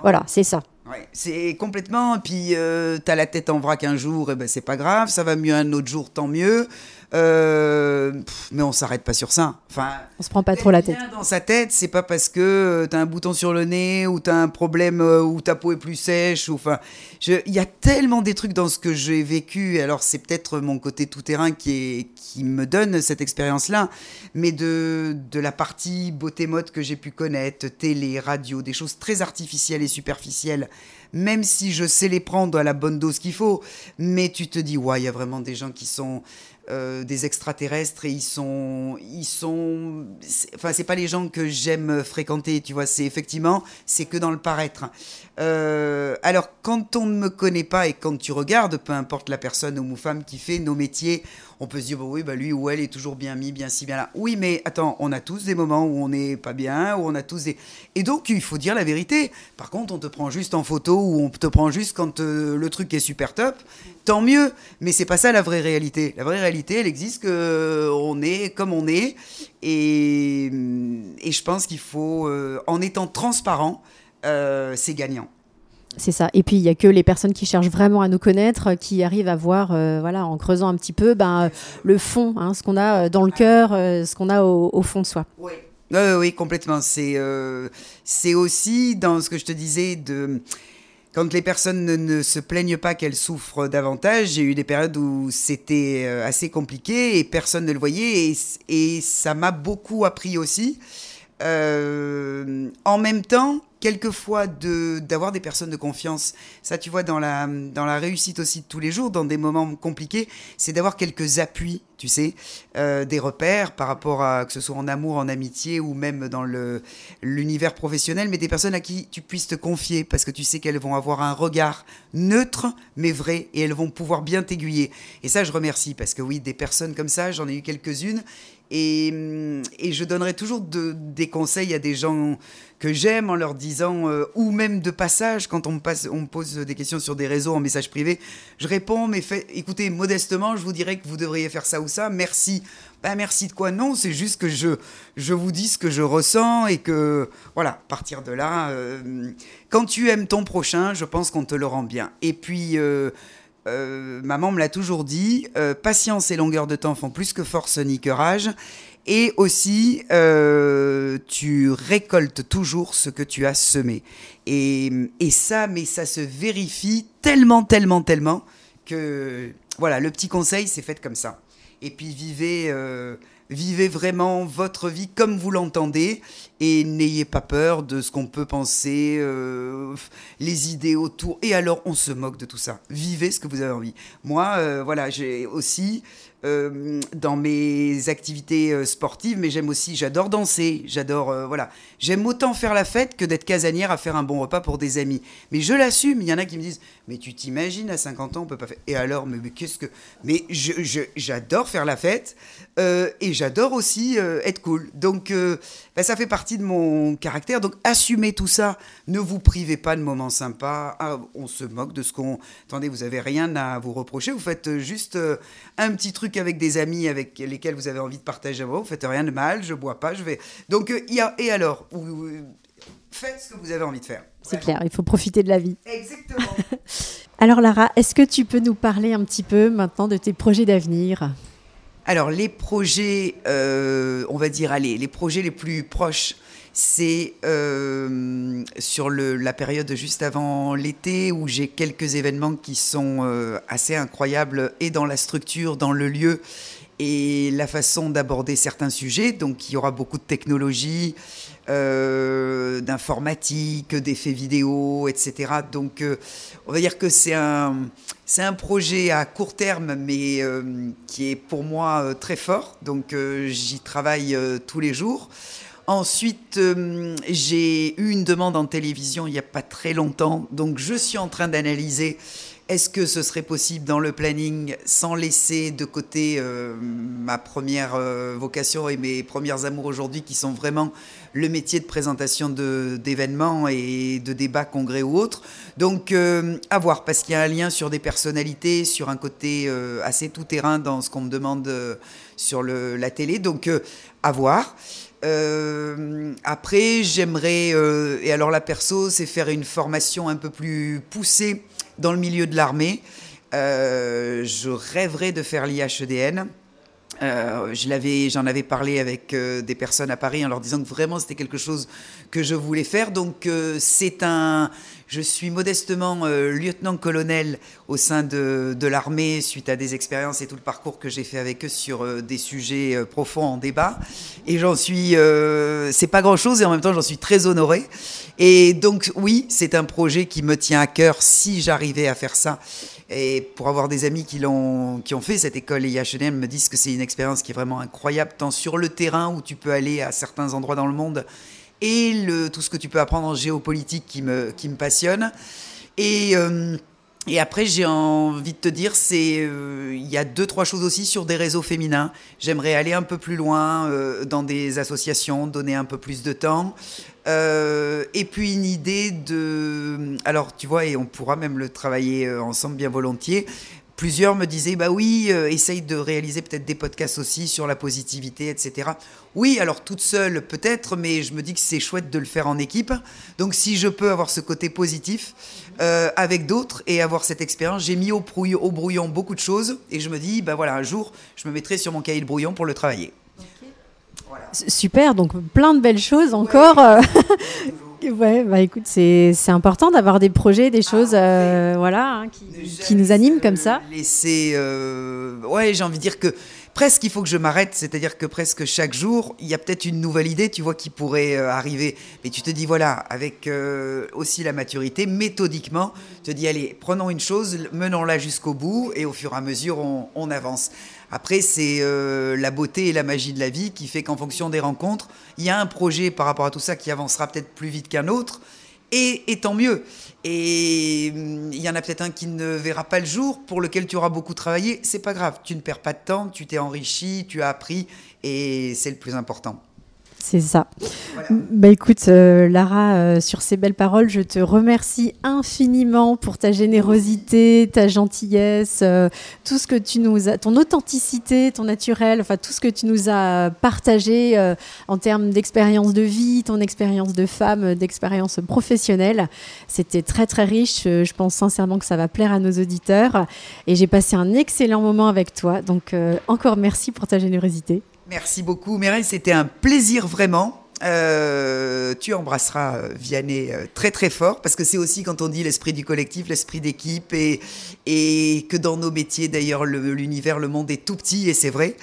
voilà, c'est ça. Ouais, c'est complètement. Puis euh, t'as la tête en vrac un jour, et ben c'est pas grave. Ça va mieux un autre jour, tant mieux. Euh, mais on s'arrête pas sur ça. Enfin, on se prend pas trop la tête. Dans sa tête, c'est pas parce que euh, t'as un bouton sur le nez ou t'as un problème euh, où ta peau est plus sèche. Enfin, il y a tellement des trucs dans ce que j'ai vécu. Alors c'est peut-être mon côté tout terrain qui est qui me donne cette expérience-là, mais de de la partie beauté mode que j'ai pu connaître, télé, radio, des choses très artificielles et superficielles même si je sais les prendre à la bonne dose qu'il faut. Mais tu te dis, ouais, il y a vraiment des gens qui sont euh, des extraterrestres et ils sont, ils sont, enfin c'est pas les gens que j'aime fréquenter, tu vois, c'est effectivement, c'est que dans le paraître. Euh, alors quand on ne me connaît pas et quand tu regardes, peu importe la personne homme ou femme qui fait nos métiers, on peut se dire, oui, bah lui ou elle est toujours bien mis, bien si, bien là. Oui, mais attends, on a tous des moments où on n'est pas bien, où on a tous des... Et donc, il faut dire la vérité. Par contre, on te prend juste en photo ou on te prend juste quand euh, le truc est super top, tant mieux. Mais c'est pas ça la vraie réalité. La vraie réalité, elle existe que on est comme on est. Et, et je pense qu'il faut, euh, en étant transparent, euh, c'est gagnant. C'est ça. Et puis il y a que les personnes qui cherchent vraiment à nous connaître, qui arrivent à voir, euh, voilà, en creusant un petit peu, ben, le fond, hein, ce qu'on a dans le cœur, ce qu'on a au, fond de soi. Oui, oui, complètement. C'est aussi dans ce que je te disais de quand les personnes ne, se plaignent pas qu'elles souffrent davantage, j'ai eu des périodes où c'était euh, assez compliqué et personne ne le voyait et ça m'a beaucoup appris aussi. Euh, en même temps, quelquefois d'avoir des personnes de confiance. Ça, tu vois, dans la, dans la réussite aussi de tous les jours, dans des moments compliqués, c'est d'avoir quelques appuis, tu sais, euh, des repères par rapport à que ce soit en amour, en amitié ou même dans l'univers professionnel, mais des personnes à qui tu puisses te confier parce que tu sais qu'elles vont avoir un regard neutre mais vrai et elles vont pouvoir bien t'aiguiller. Et ça, je remercie parce que oui, des personnes comme ça, j'en ai eu quelques-unes et, et, je donnerai toujours de, des conseils à des gens que j'aime en leur disant, euh, ou même de passage, quand on me, pose des questions sur des réseaux en message privé, je réponds, mais écoutez, modestement, je vous dirais que vous devriez faire ça ou ça, merci. Ben merci de quoi? Non, c'est juste que je, je vous dis ce que je ressens et que, voilà, partir de là, euh, quand tu aimes ton prochain, je pense qu'on te le rend bien. Et puis... Euh, euh, maman me l'a toujours dit, euh, patience et longueur de temps font plus que force ni que rage. Et aussi, euh, tu récoltes toujours ce que tu as semé. Et, et, ça, mais ça se vérifie tellement, tellement, tellement que, voilà, le petit conseil, c'est fait comme ça. Et puis, vivez vivez vraiment votre vie comme vous l'entendez et n'ayez pas peur de ce qu'on peut penser, euh, les idées autour. Et alors, on se moque de tout ça. Vivez ce que vous avez envie. Moi, euh, voilà, j'ai aussi euh, dans mes activités sportives, mais j'aime aussi, j'adore danser, j'adore, voilà, j'aime autant faire la fête que d'être casanière à faire un bon repas pour des amis. Mais je l'assume, il y en a qui me disent, mais tu t'imagines, à 50 ans, on peut pas faire. Et alors, mais, qu'est-ce que. Mais j'adore faire la fête et j'adore aussi être cool. Donc, ben, ça fait partie de mon caractère. Donc, assumez tout ça. Ne vous privez pas de moments sympas. Ah, on se moque de ce qu'on. Attendez, vous avez rien à vous reprocher. Vous faites juste un petit truc avec des amis avec lesquels vous avez envie de partager vous faites rien de mal, je bois pas, je vais. Donc, il y a, et alors Faites ce que vous avez envie de faire. C'est clair, il faut profiter de la vie. Exactement. [laughs] alors, Lara, est-ce que tu peux nous parler un petit peu maintenant de tes projets d'avenir? Alors les projets, euh, on va dire, allez, les projets les plus proches, c'est euh, sur le, la période juste avant l'été où j'ai quelques événements qui sont euh, assez incroyables et dans la structure, dans le lieu et la façon d'aborder certains sujets. Donc il y aura beaucoup de technologie, euh, d'informatique, d'effets vidéo, etc. Donc on va dire que c'est un, c'est un projet à court terme, mais qui est pour moi très fort. Donc j'y travaille tous les jours. Ensuite, euh, j'ai eu une demande en télévision il n'y a pas très longtemps, donc je suis en train d'analyser est-ce que ce serait possible dans le planning, sans laisser de côté euh, ma première euh, vocation et mes premières amours aujourd'hui, qui sont vraiment le métier de présentation d'événements et de débats, congrès ou autres? Donc, à voir, parce qu'il y a un lien sur des personnalités, sur un côté assez tout-terrain dans ce qu'on me demande sur la télé. Donc, à voir. Euh, après, j'aimerais, euh, et alors la perso, c'est faire une formation un peu plus poussée dans le milieu de l'armée. Euh, je rêverais de faire l'IHEDN. Je l'avais, j'en avais parlé avec des personnes à Paris en leur disant que vraiment c'était quelque chose que je voulais faire. Donc c'est un, je suis modestement euh, lieutenant-colonel au sein de, de l'armée suite à des expériences et tout le parcours que j'ai fait avec eux sur euh, des sujets euh, profonds en débat. Et j'en suis, c'est pas grand-chose et en même temps j'en suis très honoré. Et donc oui, c'est un projet qui me tient à cœur si j'arrivais à faire ça Et pour avoir des amis qui, l'ont, qui ont fait cette école IHNM me disent que c'est une expérience qui est vraiment incroyable, tant sur le terrain où tu peux aller à certains endroits dans le monde et tout ce que tu peux apprendre en géopolitique qui me, qui me passionne. Et, euh, et après, j'ai envie de te dire, c'est euh, il y a deux trois choses aussi sur des réseaux féminins. J'aimerais aller un peu plus loin euh, dans des associations, donner un peu plus de temps. Euh, et puis une idée de... Alors tu vois, et on pourra même le travailler euh, ensemble bien volontiers. Plusieurs me disaient, bah oui, euh, essaye de réaliser peut-être des podcasts aussi sur la positivité, etc. Oui, alors toute seule peut-être, mais je me dis que c'est chouette de le faire en équipe. Donc si je peux avoir ce côté positif avec d'autres et avoir cette expérience, j'ai mis au, au brouillon beaucoup de choses et je me dis, bah voilà, un jour, je me mettrai sur mon cahier de brouillon pour le travailler. Super, donc plein de belles choses encore. Euh, [laughs] [laughs] ouais, bah écoute, c'est important d'avoir des projets, des choses euh, voilà, hein, qui, qui nous animent comme ça. Laisser, euh, ouais, j'ai envie de dire que presque il faut que je m'arrête, c'est-à-dire que presque chaque jour, il y a peut-être une nouvelle idée, tu vois, qui pourrait euh, arriver. Mais tu te dis, voilà, avec euh, aussi la maturité, méthodiquement, tu te dis, allez, prenons une chose, menons-la jusqu'au bout, et au fur et à mesure, on, on avance. Après, c'est euh, la beauté et la magie de la vie qui fait qu'en fonction des rencontres, il y a un projet par rapport à tout ça qui avancera peut-être plus vite qu'un autre, et, et, tant mieux. Et hum, il y en a peut-être un qui ne verra pas le jour, pour lequel tu auras beaucoup travaillé. C'est pas grave, tu ne perds pas de temps, tu t'es enrichi, tu as appris, et c'est le plus important. C'est ça. Voilà. Bah écoute, euh, Lara, euh, sur ces belles paroles, je te remercie infiniment pour ta générosité, ta gentillesse, euh, tout ce que tu nous as, ton authenticité, ton naturel, enfin tout ce que tu nous as partagé en termes d'expérience de vie, ton expérience de femme, d'expérience professionnelle. C'était très très riche. Je pense sincèrement que ça va plaire à nos auditeurs. Et j'ai passé un excellent moment avec toi. Donc encore merci pour ta générosité. Merci beaucoup, Mireille. C'était un plaisir vraiment. Euh, tu embrasseras euh, Vianney euh, très très fort parce que c'est aussi quand on dit l'esprit du collectif, l'esprit d'équipe et, que dans nos métiers d'ailleurs l'univers, le, monde est tout petit et c'est vrai.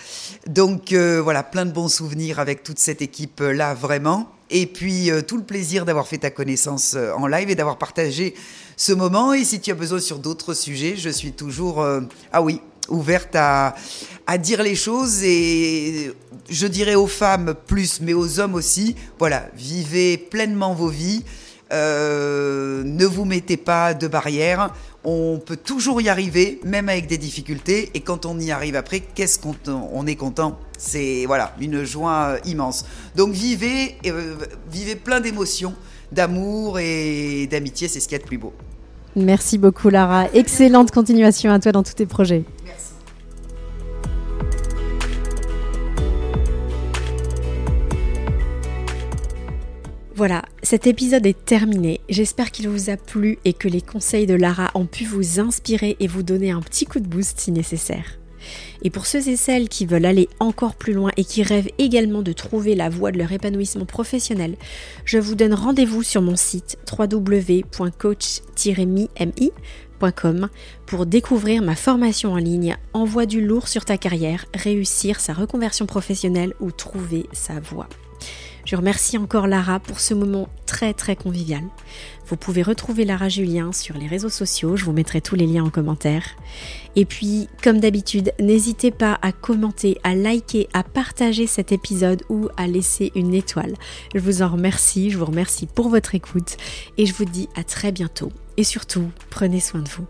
Donc voilà, plein de bons souvenirs avec toute cette équipe là vraiment. Et puis tout le plaisir d'avoir fait ta connaissance en live et d'avoir partagé ce moment. Et si tu as besoin sur d'autres sujets, je suis toujours ah oui ouverte à, à dire les choses et je dirais aux femmes plus, mais aux hommes aussi. Voilà, vivez pleinement vos vies. Euh, ne vous mettez pas de barrières. On peut toujours y arriver, même avec des difficultés. Et quand on y arrive après, qu'est-ce qu'on on est content C'est voilà une joie immense. Donc vivez, euh, vivez plein d'émotions, d'amour et d'amitié. C'est ce qu'il y a de plus beau. Merci beaucoup, Lara. Excellente continuation à toi dans tous tes projets. Voilà, cet épisode est terminé. J'espère qu'il vous a plu et que les conseils de Lara ont pu vous inspirer et vous donner un petit coup de boost si nécessaire. Et pour ceux et celles qui veulent aller encore plus loin et qui rêvent également de trouver la voie de leur épanouissement professionnel, je vous donne rendez-vous sur mon site www.coach-mi.com pour découvrir ma formation en ligne Envoie du lourd sur ta carrière, réussir sa reconversion professionnelle ou trouver sa voie. Je remercie encore Lara pour ce moment très très convivial. Vous pouvez retrouver Lara Julien sur les réseaux sociaux, je vous mettrai tous les liens en commentaire. Et puis, comme d'habitude, n'hésitez pas à commenter, à liker, à partager cet épisode ou à laisser une étoile. Je vous en remercie, je vous remercie pour votre écoute et je vous dis à très bientôt. Et surtout, prenez soin de vous.